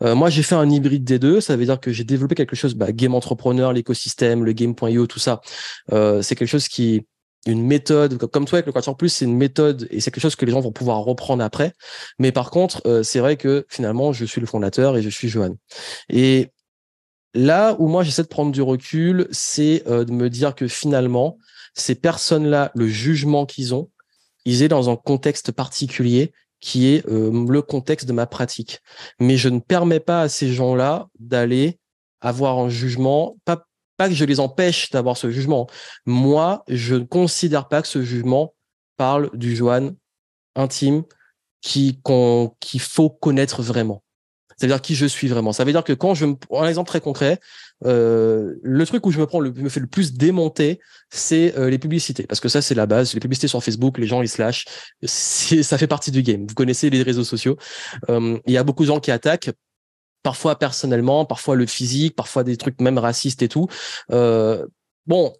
moi j'ai fait un hybride des deux, ça veut dire que j'ai développé quelque chose, bah, game entrepreneur, l'écosystème, le game.io, tout ça. c'est quelque chose qui une méthode, comme toi avec le Quatuor Plus, c'est une méthode et c'est quelque chose que les gens vont pouvoir reprendre après. Mais par contre, euh, c'est vrai que finalement, je suis le fondateur et je suis Johan. Et là où moi j'essaie de prendre du recul, c'est euh, de me dire que finalement, ces personnes-là, le jugement qu'ils ont, ils est dans un contexte particulier qui est euh, le contexte de ma pratique. Mais je ne permets pas à ces gens-là d'aller avoir un jugement, pas pas que je les empêche d'avoir ce jugement. Moi, je ne considère pas que ce jugement parle du Johan intime qui qu'il faut connaître vraiment. C'est-à-dire qui je suis vraiment. Ça veut dire que quand je me un exemple très concret, euh, le truc où je me prends le, me fait le plus démonter, c'est euh, les publicités, parce que ça c'est la base. Les publicités sur Facebook, les gens ils se lâchent. Ça fait partie du game. Vous connaissez les réseaux sociaux. Euh, il y a beaucoup de gens qui attaquent parfois personnellement, parfois le physique, parfois des trucs même racistes et tout. Euh, bon,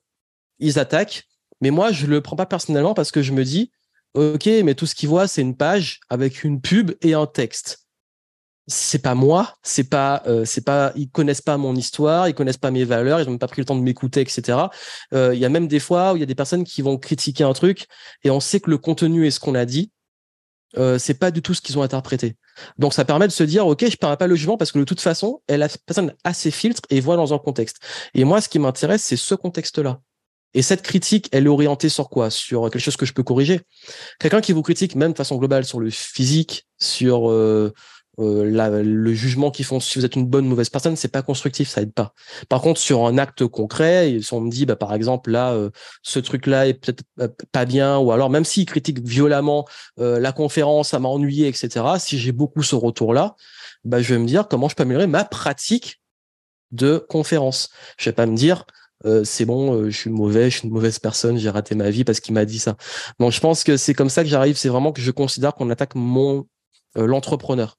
ils attaquent, mais moi je le prends pas personnellement parce que je me dis, ok, mais tout ce qu'ils voient c'est une page avec une pub et un texte. C'est pas moi, c'est pas, euh, c'est pas, ils connaissent pas mon histoire, ils connaissent pas mes valeurs, ils n'ont pas pris le temps de m'écouter, etc. Euh, il y a même des fois où il y a des personnes qui vont critiquer un truc et on sait que le contenu est ce qu'on a dit, euh, c'est pas du tout ce qu'ils ont interprété. Donc ça permet de se dire ok, je perds pas le jugement parce que de toute façon, elle a personne a ses filtres et voit dans un contexte. Et moi, ce qui m'intéresse, c'est ce contexte-là. Et cette critique, elle est orientée sur quoi? Sur quelque chose que je peux corriger. Quelqu'un qui vous critique, même de façon globale, sur le physique, sur euh, euh, le jugement qu'ils font si vous êtes une bonne ou mauvaise personne, c'est pas constructif, ça aide pas. Par contre, sur un acte concret, si on me dit, bah, par exemple, là, euh, ce truc-là est peut-être euh, pas bien, ou alors même s'ils critiquent violemment la conférence, ça m'a ennuyé, etc. Si j'ai beaucoup ce retour-là, bah, je vais me dire comment je peux améliorer ma pratique de conférence. Je vais pas me dire, c'est bon, je suis mauvais, je suis une mauvaise personne, j'ai raté ma vie parce qu'il m'a dit ça. Donc je pense que c'est comme ça que j'arrive, c'est vraiment que je considère qu'on attaque mon l'entrepreneur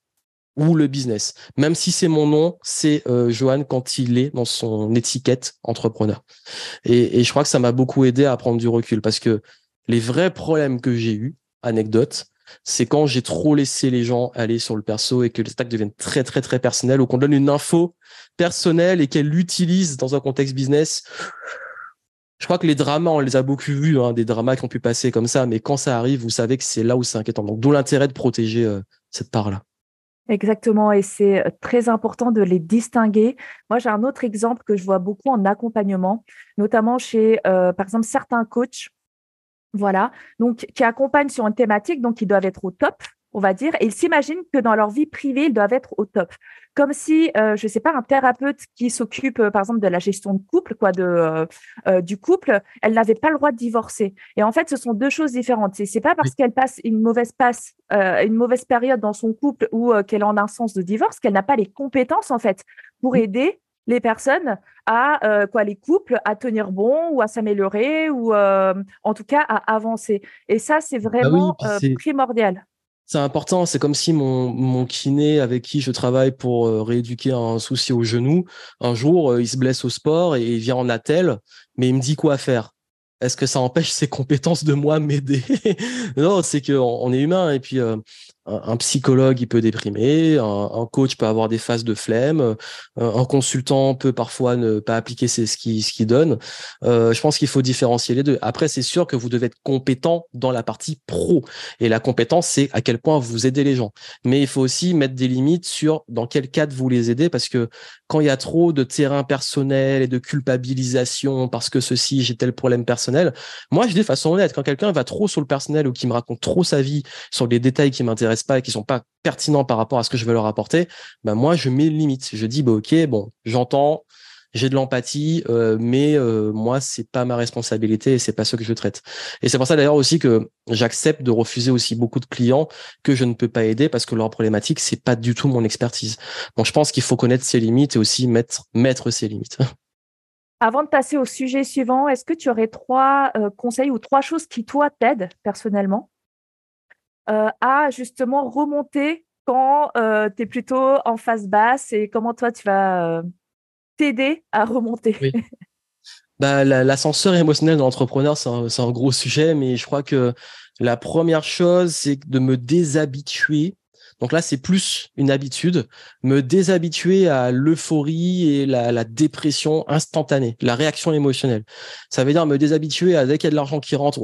ou le business. Même si c'est mon nom, c'est euh, Johan quand il est dans son étiquette entrepreneur. Et, je crois que ça m'a beaucoup aidé à prendre du recul parce que les vrais problèmes que j'ai eu, anecdote, c'est quand j'ai trop laissé les gens aller sur le perso et que les stacks deviennent très très très personnels ou qu'on donne une info personnelle et qu'elle l'utilise dans un contexte business. Je crois que les dramas, on les a beaucoup vus, hein, des dramas qui ont pu passer comme ça, mais quand ça arrive, vous savez que c'est là où c'est inquiétant. Donc, d'où l'intérêt de protéger euh, cette part-là. Exactement, et c'est très important de les distinguer. Moi, j'ai un autre exemple que je vois beaucoup en accompagnement, notamment chez, par exemple, certains coachs, voilà, donc qui accompagnent sur une thématique, donc ils doivent être au top, on va dire, et ils s'imaginent que dans leur vie privée, ils doivent être au top. Comme si, euh, je ne sais pas, un thérapeute qui s'occupe, euh, par exemple, de la gestion de couple, quoi, de, euh, du couple, elle n'avait pas le droit de divorcer. Et en fait, ce sont deux choses différentes. Ce n'est pas parce qu'elle passe une mauvaise passe, une mauvaise période dans son couple ou qu'elle est en un sens de divorce qu'elle n'a pas les compétences, en fait, pour aider les personnes à quoi les couples à tenir bon ou à s'améliorer ou en tout cas à avancer et ça c'est ah vraiment primordial c'est important. C'est comme si mon, mon kiné avec qui je travaille pour euh, rééduquer un souci au genou, un jour, euh, il se blesse au sport et il vient en attel, mais il me dit quoi faire? Est-ce que ça empêche ses compétences de moi m'aider? Non, c'est qu'on on est humain et puis euh, un, psychologue, il peut déprimer, un, coach peut avoir des phases de flemme, euh, un, consultant peut parfois ne pas appliquer ce qu'il ce donne. Euh, je pense qu'il faut différencier les deux. Après, c'est sûr que vous devez être compétent dans la partie pro. Et la compétence, c'est à quel point vous aidez les gens. Mais il faut aussi mettre des limites sur dans quel cadre vous les aidez, parce que quand il y a trop de terrain personnel et de culpabilisation parce que ceci, j'ai tel problème personnel, moi, je dis de façon honnête, quand quelqu'un va trop sur le personnel ou qui me raconte trop sa vie sur les détails qui m'intéressent, pas et qui sont pas pertinents par rapport à ce que je veux leur apporter, bah moi je mets une limite. Je dis bah ok bon j'entends, j'ai de l'empathie, euh, mais euh, moi c'est pas ma responsabilité et c'est pas ce que je traite. Et c'est pour ça d'ailleurs aussi que j'accepte de refuser aussi beaucoup de clients que je ne peux pas aider parce que leur problématique c'est pas du tout mon expertise. Donc je pense qu'il faut connaître ses limites et aussi mettre mettre ses limites. Avant de passer au sujet suivant, est-ce que tu aurais trois euh, conseils ou trois choses qui toi t'aident personnellement? À justement remonter quand tu es plutôt en phase basse et comment toi tu vas t'aider à remonter? Bah, L'ascenseur émotionnel de l'entrepreneur, c'est un, un, gros sujet, mais je crois que la première chose, c'est de me déshabituer donc là, c'est plus une habitude, me déshabituer à l'euphorie et la, dépression instantanée, la réaction émotionnelle. Ça veut dire me déshabituer à dès qu'il y a de l'argent qui rentre,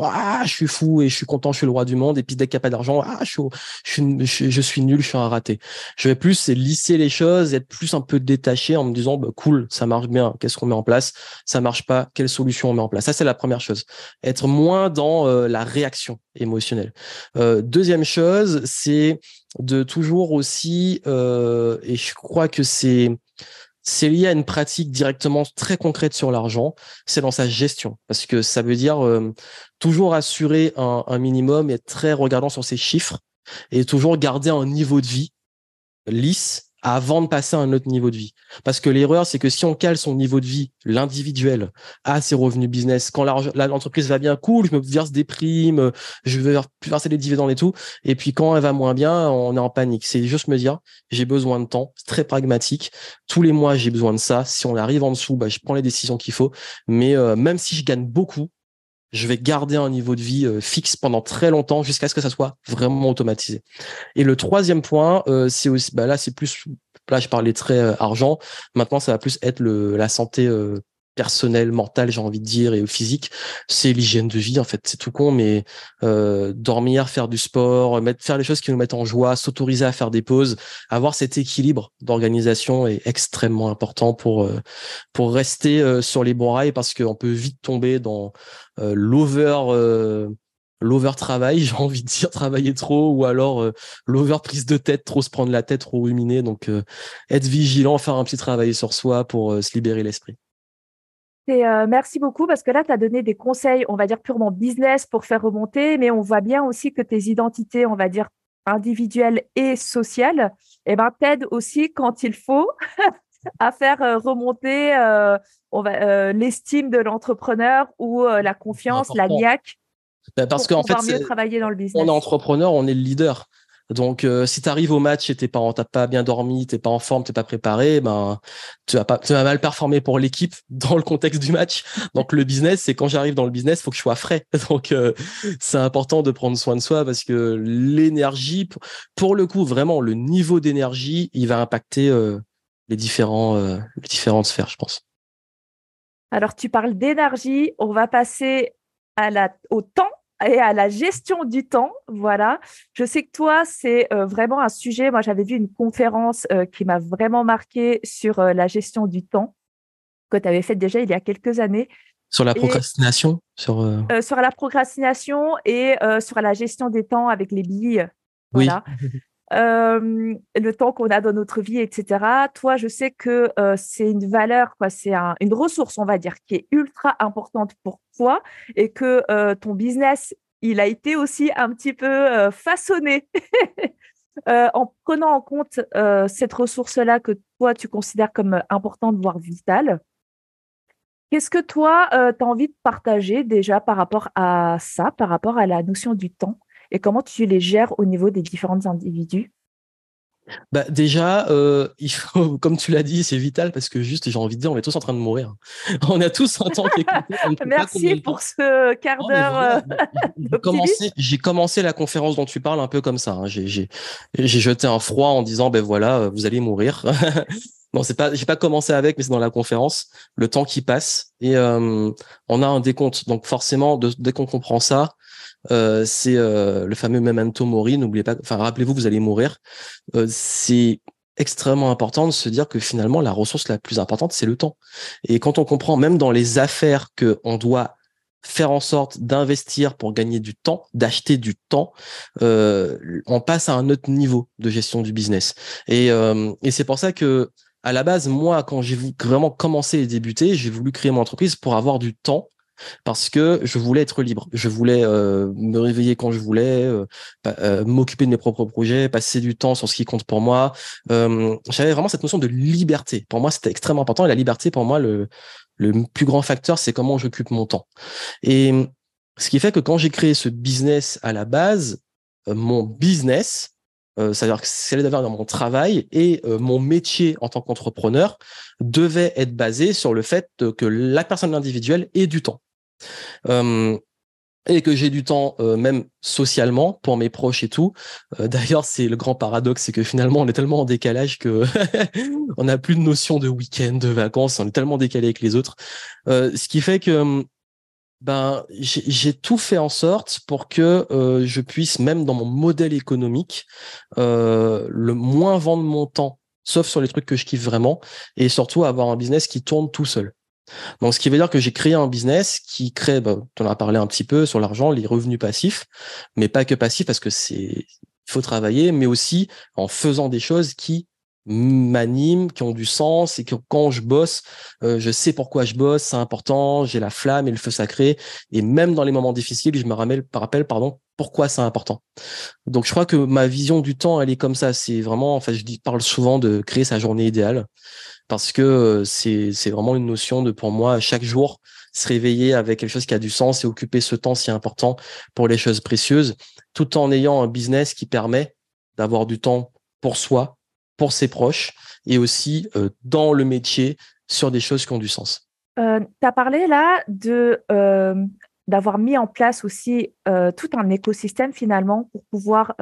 je suis fou et je suis content, je suis le roi du monde. Et puis dès qu'il n'y a pas d'argent, je, suis, je, suis nul, je suis un raté. Je vais plus lisser les choses, être plus un peu détaché en me disant, bah, cool, ça marche bien, qu'est-ce qu'on met en place? Ça marche pas, quelle solution on met en place? Ça, c'est la première chose. Être moins dans euh, la réaction émotionnelle. Euh, deuxième chose, c'est de toujours aussi, euh, et je crois que c'est c'est lié à une pratique directement très concrète sur l'argent, c'est dans sa gestion. Parce que ça veut dire euh, toujours assurer un, un, minimum, être très regardant sur ses chiffres et toujours garder un niveau de vie lisse avant de passer à un autre niveau de vie. Parce que l'erreur, c'est que si on cale son niveau de vie, l'individuel, à ses revenus business, quand l'entreprise va bien, cool, je me verse des primes, je vais verser des dividendes et tout. Et puis quand elle va moins bien, on est en panique. C'est juste me dire, j'ai besoin de temps, c'est très pragmatique. Tous les mois, j'ai besoin de ça. Si on arrive en dessous, bah, je prends les décisions qu'il faut. Mais euh, même si je gagne beaucoup, je vais garder un niveau de vie euh, fixe pendant très longtemps jusqu'à ce que ça soit vraiment automatisé. Et le troisième point, euh, c'est aussi, bah là, c'est plus, là, je parlais très euh, argent. Maintenant, ça va plus être le, la santé personnel, mental, j'ai envie de dire, et physique, c'est l'hygiène de vie en fait. C'est tout con, mais euh, dormir, faire du sport, mettre, faire les choses qui nous mettent en joie, s'autoriser à faire des pauses, avoir cet équilibre d'organisation est extrêmement important pour euh, pour rester euh, sur les bons rails parce qu'on peut vite tomber dans l'over l'over travail, j'ai envie de dire travailler trop, ou alors l'over prise de tête, trop se prendre la tête, trop ruminer. Donc être vigilant, faire un petit travail sur soi pour se libérer l'esprit. Euh, merci beaucoup parce que là, tu as donné des conseils, on va dire purement business pour faire remonter, mais on voit bien aussi que tes identités, on va dire individuelles et sociales, eh ben, t'aident aussi quand il faut à faire euh, remonter euh, l'estime de l'entrepreneur ou la confiance, la niaque. Bah, parce qu'en fait, mieux travailler dans le business. on est entrepreneur, on est le leader. Donc, euh, si tu arrives au match et t'es pas, t'as pas bien dormi, t'es pas en forme, t'es pas préparé, ben, tu vas pas, tu vas mal performer pour l'équipe dans le contexte du match. Donc, le business, c'est quand j'arrive dans le business, faut que je sois frais. Donc, euh, c'est important de prendre soin de soi parce que l'énergie, pour le coup, vraiment, le niveau d'énergie, il va impacter euh, les différents, les différentes sphères, je pense. Alors, tu parles d'énergie. On va passer à la, au temps et à la gestion du temps. Voilà. Je sais que toi, c'est euh, vraiment un sujet. Moi, j'avais vu une conférence euh, qui m'a vraiment marqué sur euh, la gestion du temps que tu avais faite déjà il y a quelques années. Sur la procrastination sur, sur la procrastination et sur la gestion des temps avec les billes. Voilà. Oui. le temps qu'on a dans notre vie, etc. Toi, je sais que c'est une valeur, quoi, c'est une ressource, on va dire, qui est ultra importante pour toi et que ton business, il a été aussi un petit peu façonné en prenant en compte cette ressource-là que toi, tu considères comme importante, voire vitale. Qu'est-ce que toi, tu as envie de partager déjà par rapport à ça, par rapport à la notion du temps? Et comment tu les gères au niveau des différents individus? Bah déjà, euh, il faut, comme tu l'as dit, c'est vital parce que juste, j'ai envie de dire, on est tous en train de mourir. On a tous un temps qui Merci pour ce quart d'heure. Euh, j'ai commencé, la conférence dont tu parles un peu comme ça. Hein. J'ai jeté un froid en disant, ben voilà, vous allez mourir. non, c'est pas, j'ai pas commencé avec, mais c'est dans la conférence. Le temps qui passe et euh, on a un décompte. Donc forcément, dès qu'on comprend ça, euh, c'est euh, le fameux memento mori. N'oubliez pas, enfin rappelez-vous, vous allez mourir. Euh, c'est extrêmement important de se dire que finalement la ressource la plus importante c'est le temps. Et quand on comprend même dans les affaires que on doit faire en sorte d'investir pour gagner du temps, d'acheter du temps, on passe à un autre niveau de gestion du business. Et, et c'est pour ça que à la base, moi, quand j'ai vraiment commencé et débuté, j'ai voulu créer mon entreprise pour avoir du temps parce que je voulais être libre. Je voulais euh, me réveiller quand je voulais, euh, euh, m'occuper de mes propres projets, passer du temps sur ce qui compte pour moi. J'avais vraiment cette notion de liberté. Pour moi, c'était extrêmement important. Et la liberté, pour moi, le, le plus grand facteur, c'est comment j'occupe mon temps. Et ce qui fait que quand j'ai créé ce business à la base, mon business, c'est-à-dire que c'est d'avoir dans mon travail et mon métier en tant qu'entrepreneur devait être basé sur le fait que la personne individuelle ait du temps et que j'ai du temps euh, même socialement pour mes proches et tout. Euh, d'ailleurs, c'est le grand paradoxe, c'est que finalement, on est tellement en décalage que on n'a plus de notion de week-end, de vacances, on est tellement décalé avec les autres. Euh, ce qui fait que ben j'ai tout fait en sorte pour que je puisse même dans mon modèle économique le moins vendre mon temps, sauf sur les trucs que je kiffe vraiment, et surtout avoir un business qui tourne tout seul. Donc, ce qui veut dire que j'ai créé un business qui crée, bah, tu en as parlé un petit peu sur l'argent, les revenus passifs, mais pas que passifs parce que c'est, faut travailler, mais aussi en faisant des choses qui m'animent, qui ont du sens et que quand je bosse, euh, je sais pourquoi je bosse, c'est important, j'ai la flamme et le feu sacré. Et même dans les moments difficiles, je me rappelle, rappelle pardon, pourquoi c'est important. Donc je crois que ma vision du temps, elle est comme ça. C'est vraiment, enfin, je parle souvent de créer sa journée idéale parce que c'est vraiment une notion de pour moi chaque jour se réveiller avec quelque chose qui a du sens et occuper ce temps si important pour les choses précieuses, tout en ayant un business qui permet d'avoir du temps pour soi, pour ses proches et aussi dans le métier sur des choses qui ont du sens. Tu as parlé là de d'avoir mis en place aussi tout un écosystème finalement pour pouvoir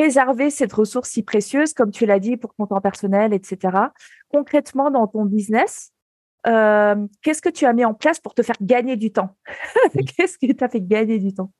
préserver cette ressource si précieuse, comme tu l'as dit, pour ton temps personnel, etc. Concrètement, dans ton business, euh, qu'est-ce que tu as mis en place pour te faire gagner du temps? Qu'est-ce qui t'a fait gagner du temps?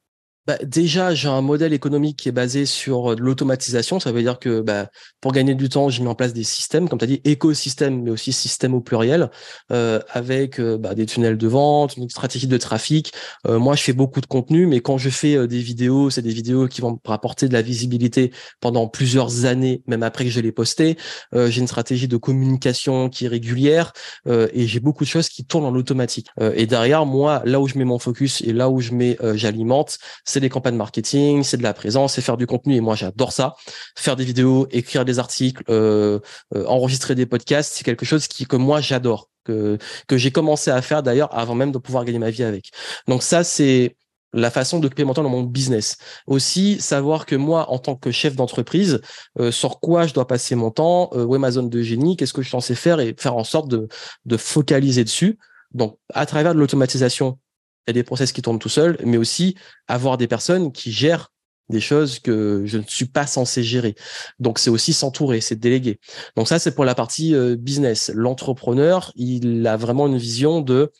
Bah, déjà, j'ai un modèle économique qui est basé sur euh, l'automatisation. Ça veut dire que bah, pour gagner du temps, j'ai mis en place des systèmes, comme tu as dit, écosystèmes, mais aussi systèmes au pluriel, euh, avec euh, bah, des tunnels de vente, une stratégie de trafic. moi, je fais beaucoup de contenu, mais quand je fais des vidéos, c'est des vidéos qui vont me rapporter de la visibilité pendant plusieurs années, même après que je les posté. j'ai une stratégie de communication qui est régulière et j'ai beaucoup de choses qui tournent en automatique. et derrière, moi, là où je mets mon focus et là où je mets, j'alimente, c'est des campagnes marketing, c'est de la présence, c'est faire du contenu. Et moi, j'adore ça. Faire des vidéos, écrire des articles, euh, euh, enregistrer des podcasts, c'est quelque chose que moi j'adore, que j'ai commencé à faire d'ailleurs avant même de pouvoir gagner ma vie avec. Donc ça, c'est la façon de dans mon business. Aussi, savoir que moi, en tant que chef d'entreprise, euh, sur quoi je dois passer mon temps, où est ma zone de génie, qu'est-ce que je suis censé faire et faire en sorte de, de focaliser dessus. Donc, à travers de l'automatisation il y a des process qui tournent tout seuls, mais aussi avoir des personnes qui gèrent des choses que je ne suis pas censé gérer. Donc c'est aussi s'entourer, c'est déléguer. Donc ça c'est pour la partie euh, business. L'entrepreneur, il a vraiment une vision de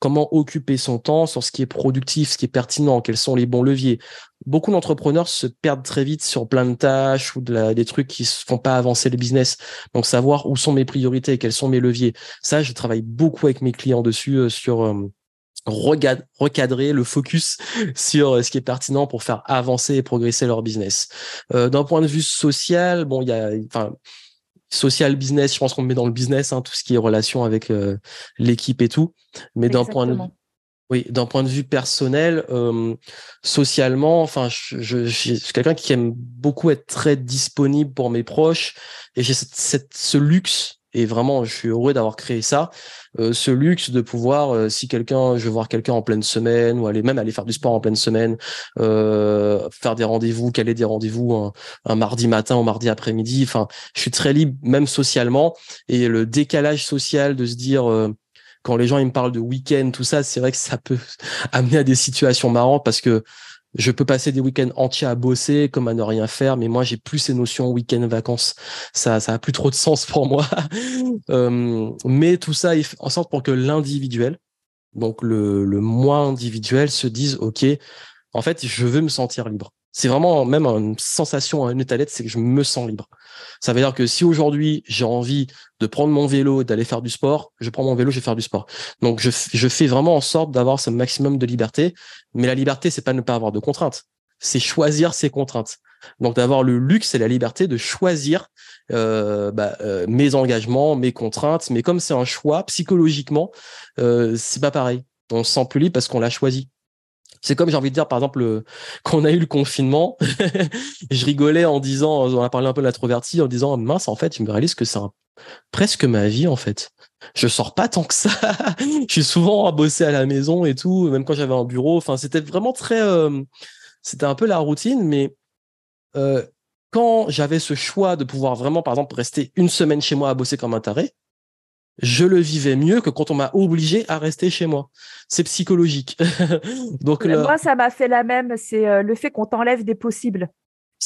comment occuper son temps sur ce qui est productif, ce qui est pertinent, quels sont les bons leviers. Beaucoup d'entrepreneurs se perdent très vite sur plein de tâches ou de des trucs qui ne font pas avancer le business. Donc savoir où sont mes priorités, quels sont mes leviers. Ça, je travaille beaucoup avec mes clients dessus euh, sur euh, recadrer le focus sur euh, ce qui est pertinent pour faire avancer et progresser leur business. Euh, D'un point de vue social, bon, il y a, enfin, social business, je pense qu'on met dans le business hein, tout ce qui est relation avec euh, l'équipe et tout. Mais d'un point de oui, d'un point de vue personnel, euh, socialement, enfin, je, je, je suis quelqu'un qui aime beaucoup être très disponible pour mes proches et j'ai cette, cette, ce luxe et vraiment, je suis heureux d'avoir créé ça. Euh, ce luxe de pouvoir, euh, si quelqu'un, je veux voir quelqu'un en pleine semaine ou aller même aller faire du sport en pleine semaine, euh, faire des rendez-vous, caler des rendez-vous un, mardi matin ou mardi après-midi. Enfin, je suis très libre, même socialement. Et le décalage social de se dire quand les gens ils me parlent de week-end, tout ça, c'est vrai que ça peut amener à des situations marrantes parce que je peux passer des week-ends entiers à bosser comme à ne rien faire, mais moi j'ai plus ces notions week-end vacances. Ça, ça a plus trop de sens pour moi. euh, mais tout ça en sorte pour que l'individuel, donc le, le moi individuel, se dise ok, en fait, je veux me sentir libre. C'est vraiment même une sensation, un état d'être, c'est que je me sens libre. Ça veut dire que si aujourd'hui j'ai envie de prendre mon vélo d'aller faire du sport, je prends mon vélo, je vais faire du sport. Donc je, je fais vraiment en sorte d'avoir ce maximum de liberté. Mais la liberté, c'est pas ne pas avoir de contraintes, c'est choisir ses contraintes. Donc d'avoir le luxe et la liberté de choisir euh, bah, euh, mes engagements, mes contraintes. Mais comme c'est un choix psychologiquement, euh, c'est pas pareil. On se sent plus libre parce qu'on l'a choisi. C'est comme j'ai envie de dire, par exemple, quand on a eu le confinement, je rigolais en disant, on a parlé un peu de l'introverti, en disant, mince, en fait, je me réalise que c'est presque ma vie, en fait. Je sors pas tant que ça. je suis souvent à bosser à la maison et tout, même quand j'avais un bureau. Enfin, c'était vraiment très, euh, c'était un peu la routine, mais quand j'avais ce choix de pouvoir vraiment, par exemple, rester une semaine chez moi à bosser comme un taré, je le vivais mieux que quand on m'a obligé à rester chez moi. C'est psychologique. Donc moi, ça m'a fait la même. C'est le fait qu'on t'enlève des possibles.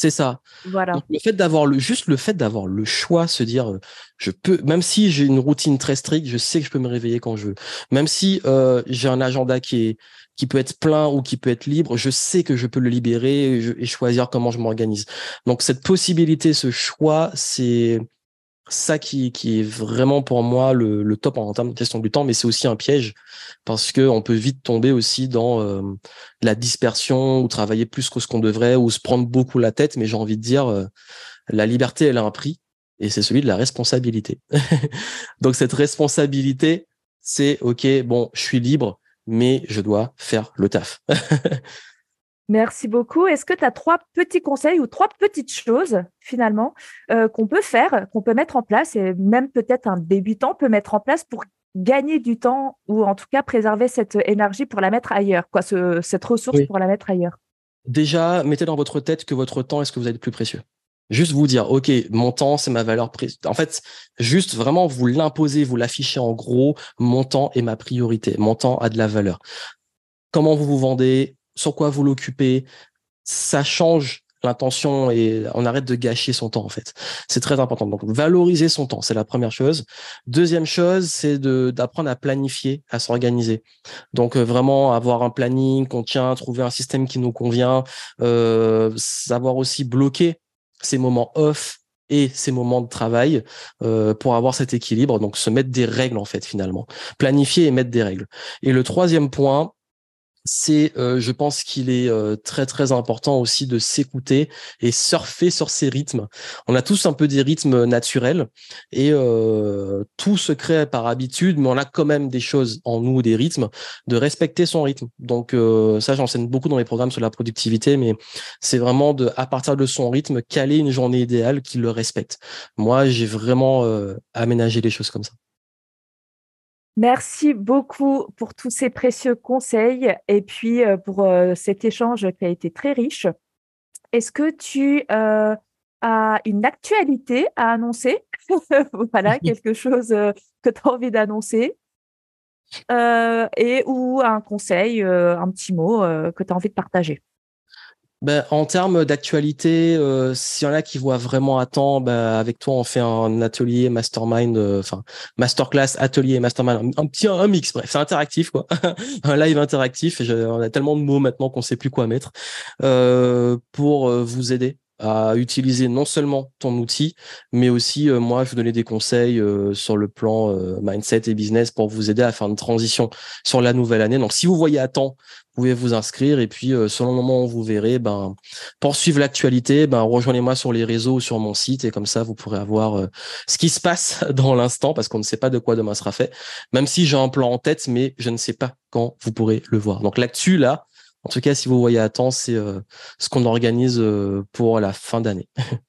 C'est ça. Voilà. le fait d'avoir le juste le fait d'avoir le choix, se dire euh, je peux même si j'ai une routine très stricte, je sais que je peux me réveiller quand je veux. Même si euh, j'ai un agenda qui est qui peut être plein ou qui peut être libre, je sais que je peux le libérer et, et choisir comment je m'organise. Donc cette possibilité, ce choix, c'est ça qui, qui est vraiment pour moi le, le top en termes de question du temps, mais c'est aussi un piège parce que on peut vite tomber aussi dans euh, la dispersion ou travailler plus que ce qu'on devrait ou se prendre beaucoup la tête. Mais j'ai envie de dire, euh, la liberté, elle a un prix et c'est celui de la responsabilité. Donc cette responsabilité, c'est ok, bon, je suis libre, mais je dois faire le taf. Merci beaucoup. Est-ce que tu as trois petits conseils ou trois petites choses finalement euh, qu'on peut faire, qu'on peut mettre en place et même peut-être un débutant peut mettre en place pour gagner du temps ou en tout cas préserver cette énergie pour la mettre ailleurs, quoi, cette ressource pour la mettre ailleurs? Déjà, mettez dans votre tête que votre temps est ce que vous avez de plus précieux? Juste vous dire, OK, mon temps, c'est ma valeur précieuse. En fait, juste vraiment vous l'imposer, vous l'affichez en gros, mon temps est ma priorité. Mon temps a de la valeur. Comment vous vous vendez, sur quoi vous l'occupez, ça change l'intention et on arrête de gâcher son temps en fait. C'est très important. Donc valoriser son temps, c'est la première chose. Deuxième chose, c'est d'apprendre à planifier, à s'organiser. Donc euh, vraiment avoir un planning qu'on tient, trouver un système qui nous convient, euh, savoir aussi bloquer ces moments off et ces moments de travail euh, pour avoir cet équilibre. Donc se mettre des règles en fait finalement, planifier et mettre des règles. Et le troisième point, c'est, euh, je pense qu'il est euh, très très important aussi de s'écouter et surfer sur ses rythmes. On a tous un peu des rythmes naturels et euh, tout se crée par habitude, mais on a quand même des choses en nous, des rythmes, de respecter son rythme. Donc ça, j'enseigne beaucoup dans les programmes sur la productivité, mais c'est vraiment de, à partir de son rythme, caler une journée idéale qui le respecte. Moi, j'ai vraiment aménagé les choses comme ça. Merci beaucoup pour tous ces précieux conseils et puis euh, pour euh, cet échange qui a été très riche. Est-ce que tu euh, as une actualité à annoncer? Voilà, quelque chose que tu as envie d'annoncer et ou un conseil, un petit mot que tu as envie de partager ben, en termes d'actualité, euh, s'il y en a qui voient vraiment à temps, ben, avec toi, on fait un atelier mastermind, euh, enfin masterclass, atelier mastermind, un, petit un, mix. Bref, c'est interactif quoi, un live interactif. on a tellement de mots maintenant qu'on sait plus quoi mettre euh, pour euh, vous aider à utiliser non seulement ton outil, mais aussi moi je vous donner des conseils sur le plan mindset et business pour vous aider à faire une transition sur la nouvelle année. Donc si vous voyez à temps pouvez vous inscrire et puis euh, selon le moment où vous verrez, ben pour suivre l'actualité, ben rejoignez-moi sur les réseaux ou sur mon site et comme ça vous pourrez avoir euh, ce qui se passe dans l'instant parce qu'on ne sait pas de quoi demain sera fait. Même si j'ai un plan en tête, mais je ne sais pas quand vous pourrez le voir. Donc l'actu là, en tout cas si vous voyez à temps, c'est euh, ce qu'on organise pour la fin d'année.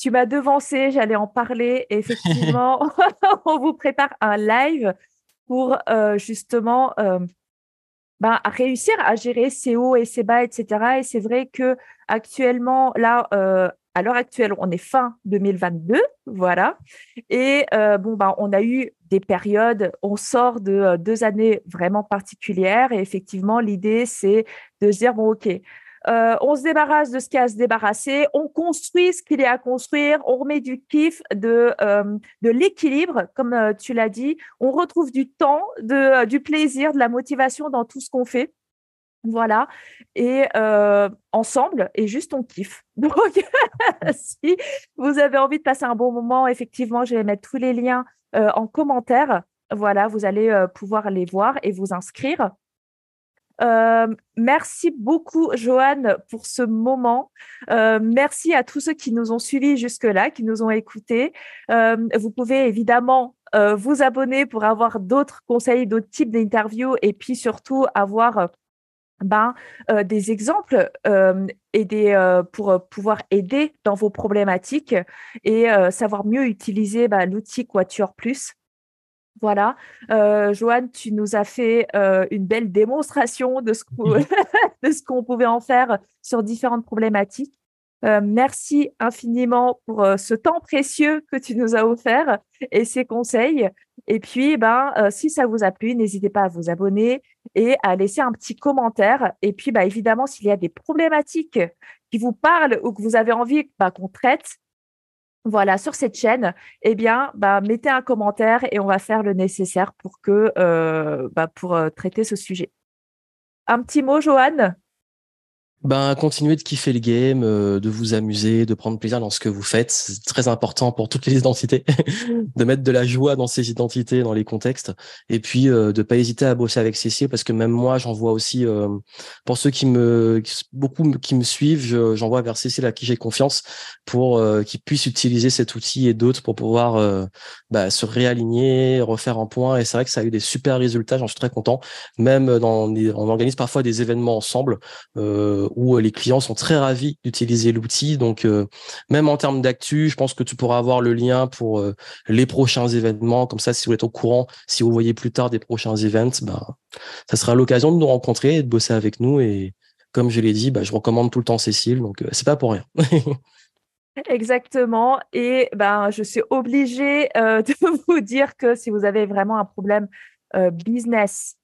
Tu m'as devancé, j'allais en parler. Effectivement, on vous prépare un live pour justement ben, réussir à gérer ses hauts et ses bas, etc. Et c'est vrai que actuellement, là, euh, à l'heure actuelle, on est fin 2022, voilà. Et euh, bon, ben, on a eu des périodes, on sort de euh, deux années vraiment particulières. Et effectivement, l'idée, c'est de se dire, bon, OK, euh, on se débarrasse de ce qu'il y a à se débarrasser, on construit ce qu'il y a à construire, on remet du kiff, de, euh, l'équilibre, comme euh, tu l'as dit, on retrouve du temps, du plaisir, de la motivation dans tout ce qu'on fait. Voilà, et ensemble, et juste on kiffe. Donc, si vous avez envie de passer un bon moment, effectivement, je vais mettre tous les liens en commentaire. Voilà, vous allez pouvoir les voir et vous inscrire. Euh, merci beaucoup, Joanne, pour ce moment. Euh, merci à tous ceux qui nous ont suivis jusque-là, qui nous ont écoutés. Euh, vous pouvez évidemment vous abonner pour avoir d'autres conseils, d'autres types d'interviews et puis surtout avoir ben, des exemples pour pouvoir aider dans vos problématiques et savoir mieux utiliser ben, l'outil Quatuor Plus. Voilà. Euh, Joanne, tu nous as fait euh, une belle démonstration de ce qu'on pouvait en faire sur différentes problématiques. merci infiniment pour ce temps précieux que tu nous as offert et ces conseils. Et puis, ben, si ça vous a plu, n'hésitez pas à vous abonner et à laisser un petit commentaire. Et puis, bah, évidemment, s'il y a des problématiques qui vous parlent ou que vous avez envie bah, qu'on traite, voilà, sur cette chaîne, eh bien, bah, mettez un commentaire et on va faire le nécessaire pour que, bah, pour traiter ce sujet. Un petit mot, Joanne ben, continuez de kiffer le game, euh, de vous amuser, de prendre plaisir dans ce que vous faites. C'est très important pour toutes les identités, de mettre de la joie dans ces identités, dans les contextes. Et puis, euh, de pas hésiter à bosser avec Cécile, parce que même moi, j'en vois aussi, euh, pour ceux qui me, beaucoup qui me suivent, j'envoie vers Cécile à qui j'ai confiance pour qu'ils puissent utiliser cet outil et d'autres pour pouvoir bah, se réaligner, refaire un point. Et c'est vrai que ça a eu des super résultats, j'en suis très content. Même dans, on organise parfois des événements ensemble où euh, les clients sont très ravis d'utiliser l'outil. Donc, euh, même en termes d'actu, je pense que tu pourras avoir le lien pour euh, les prochains événements. Comme ça, si vous êtes au courant, si vous voyez plus tard des prochains events, ben, ça sera l'occasion de nous rencontrer et de bosser avec nous. Et comme je l'ai dit, ben, je recommande tout le temps Cécile. Donc, c'est pas pour rien. Exactement. Et ben, je suis obligée de vous dire que si vous avez vraiment un problème business,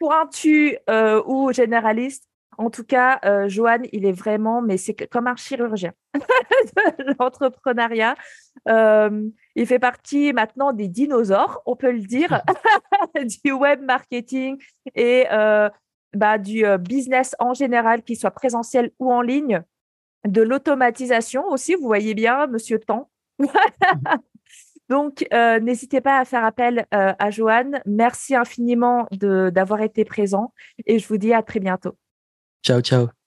pointu euh, ou généraliste. En tout cas, euh, Johan, il est vraiment, mais c'est comme un chirurgien de l'entrepreneuriat. il fait partie maintenant des dinosaures, on peut le dire, du web marketing et bah, du business en général, qu'il soit présentiel ou en ligne, de l'automatisation aussi. Vous voyez bien, Monsieur Temps. Donc, euh, n'hésitez pas à faire appel euh, à Joanne. Merci infiniment d'avoir été présent et je vous dis à très bientôt. Ciao, ciao.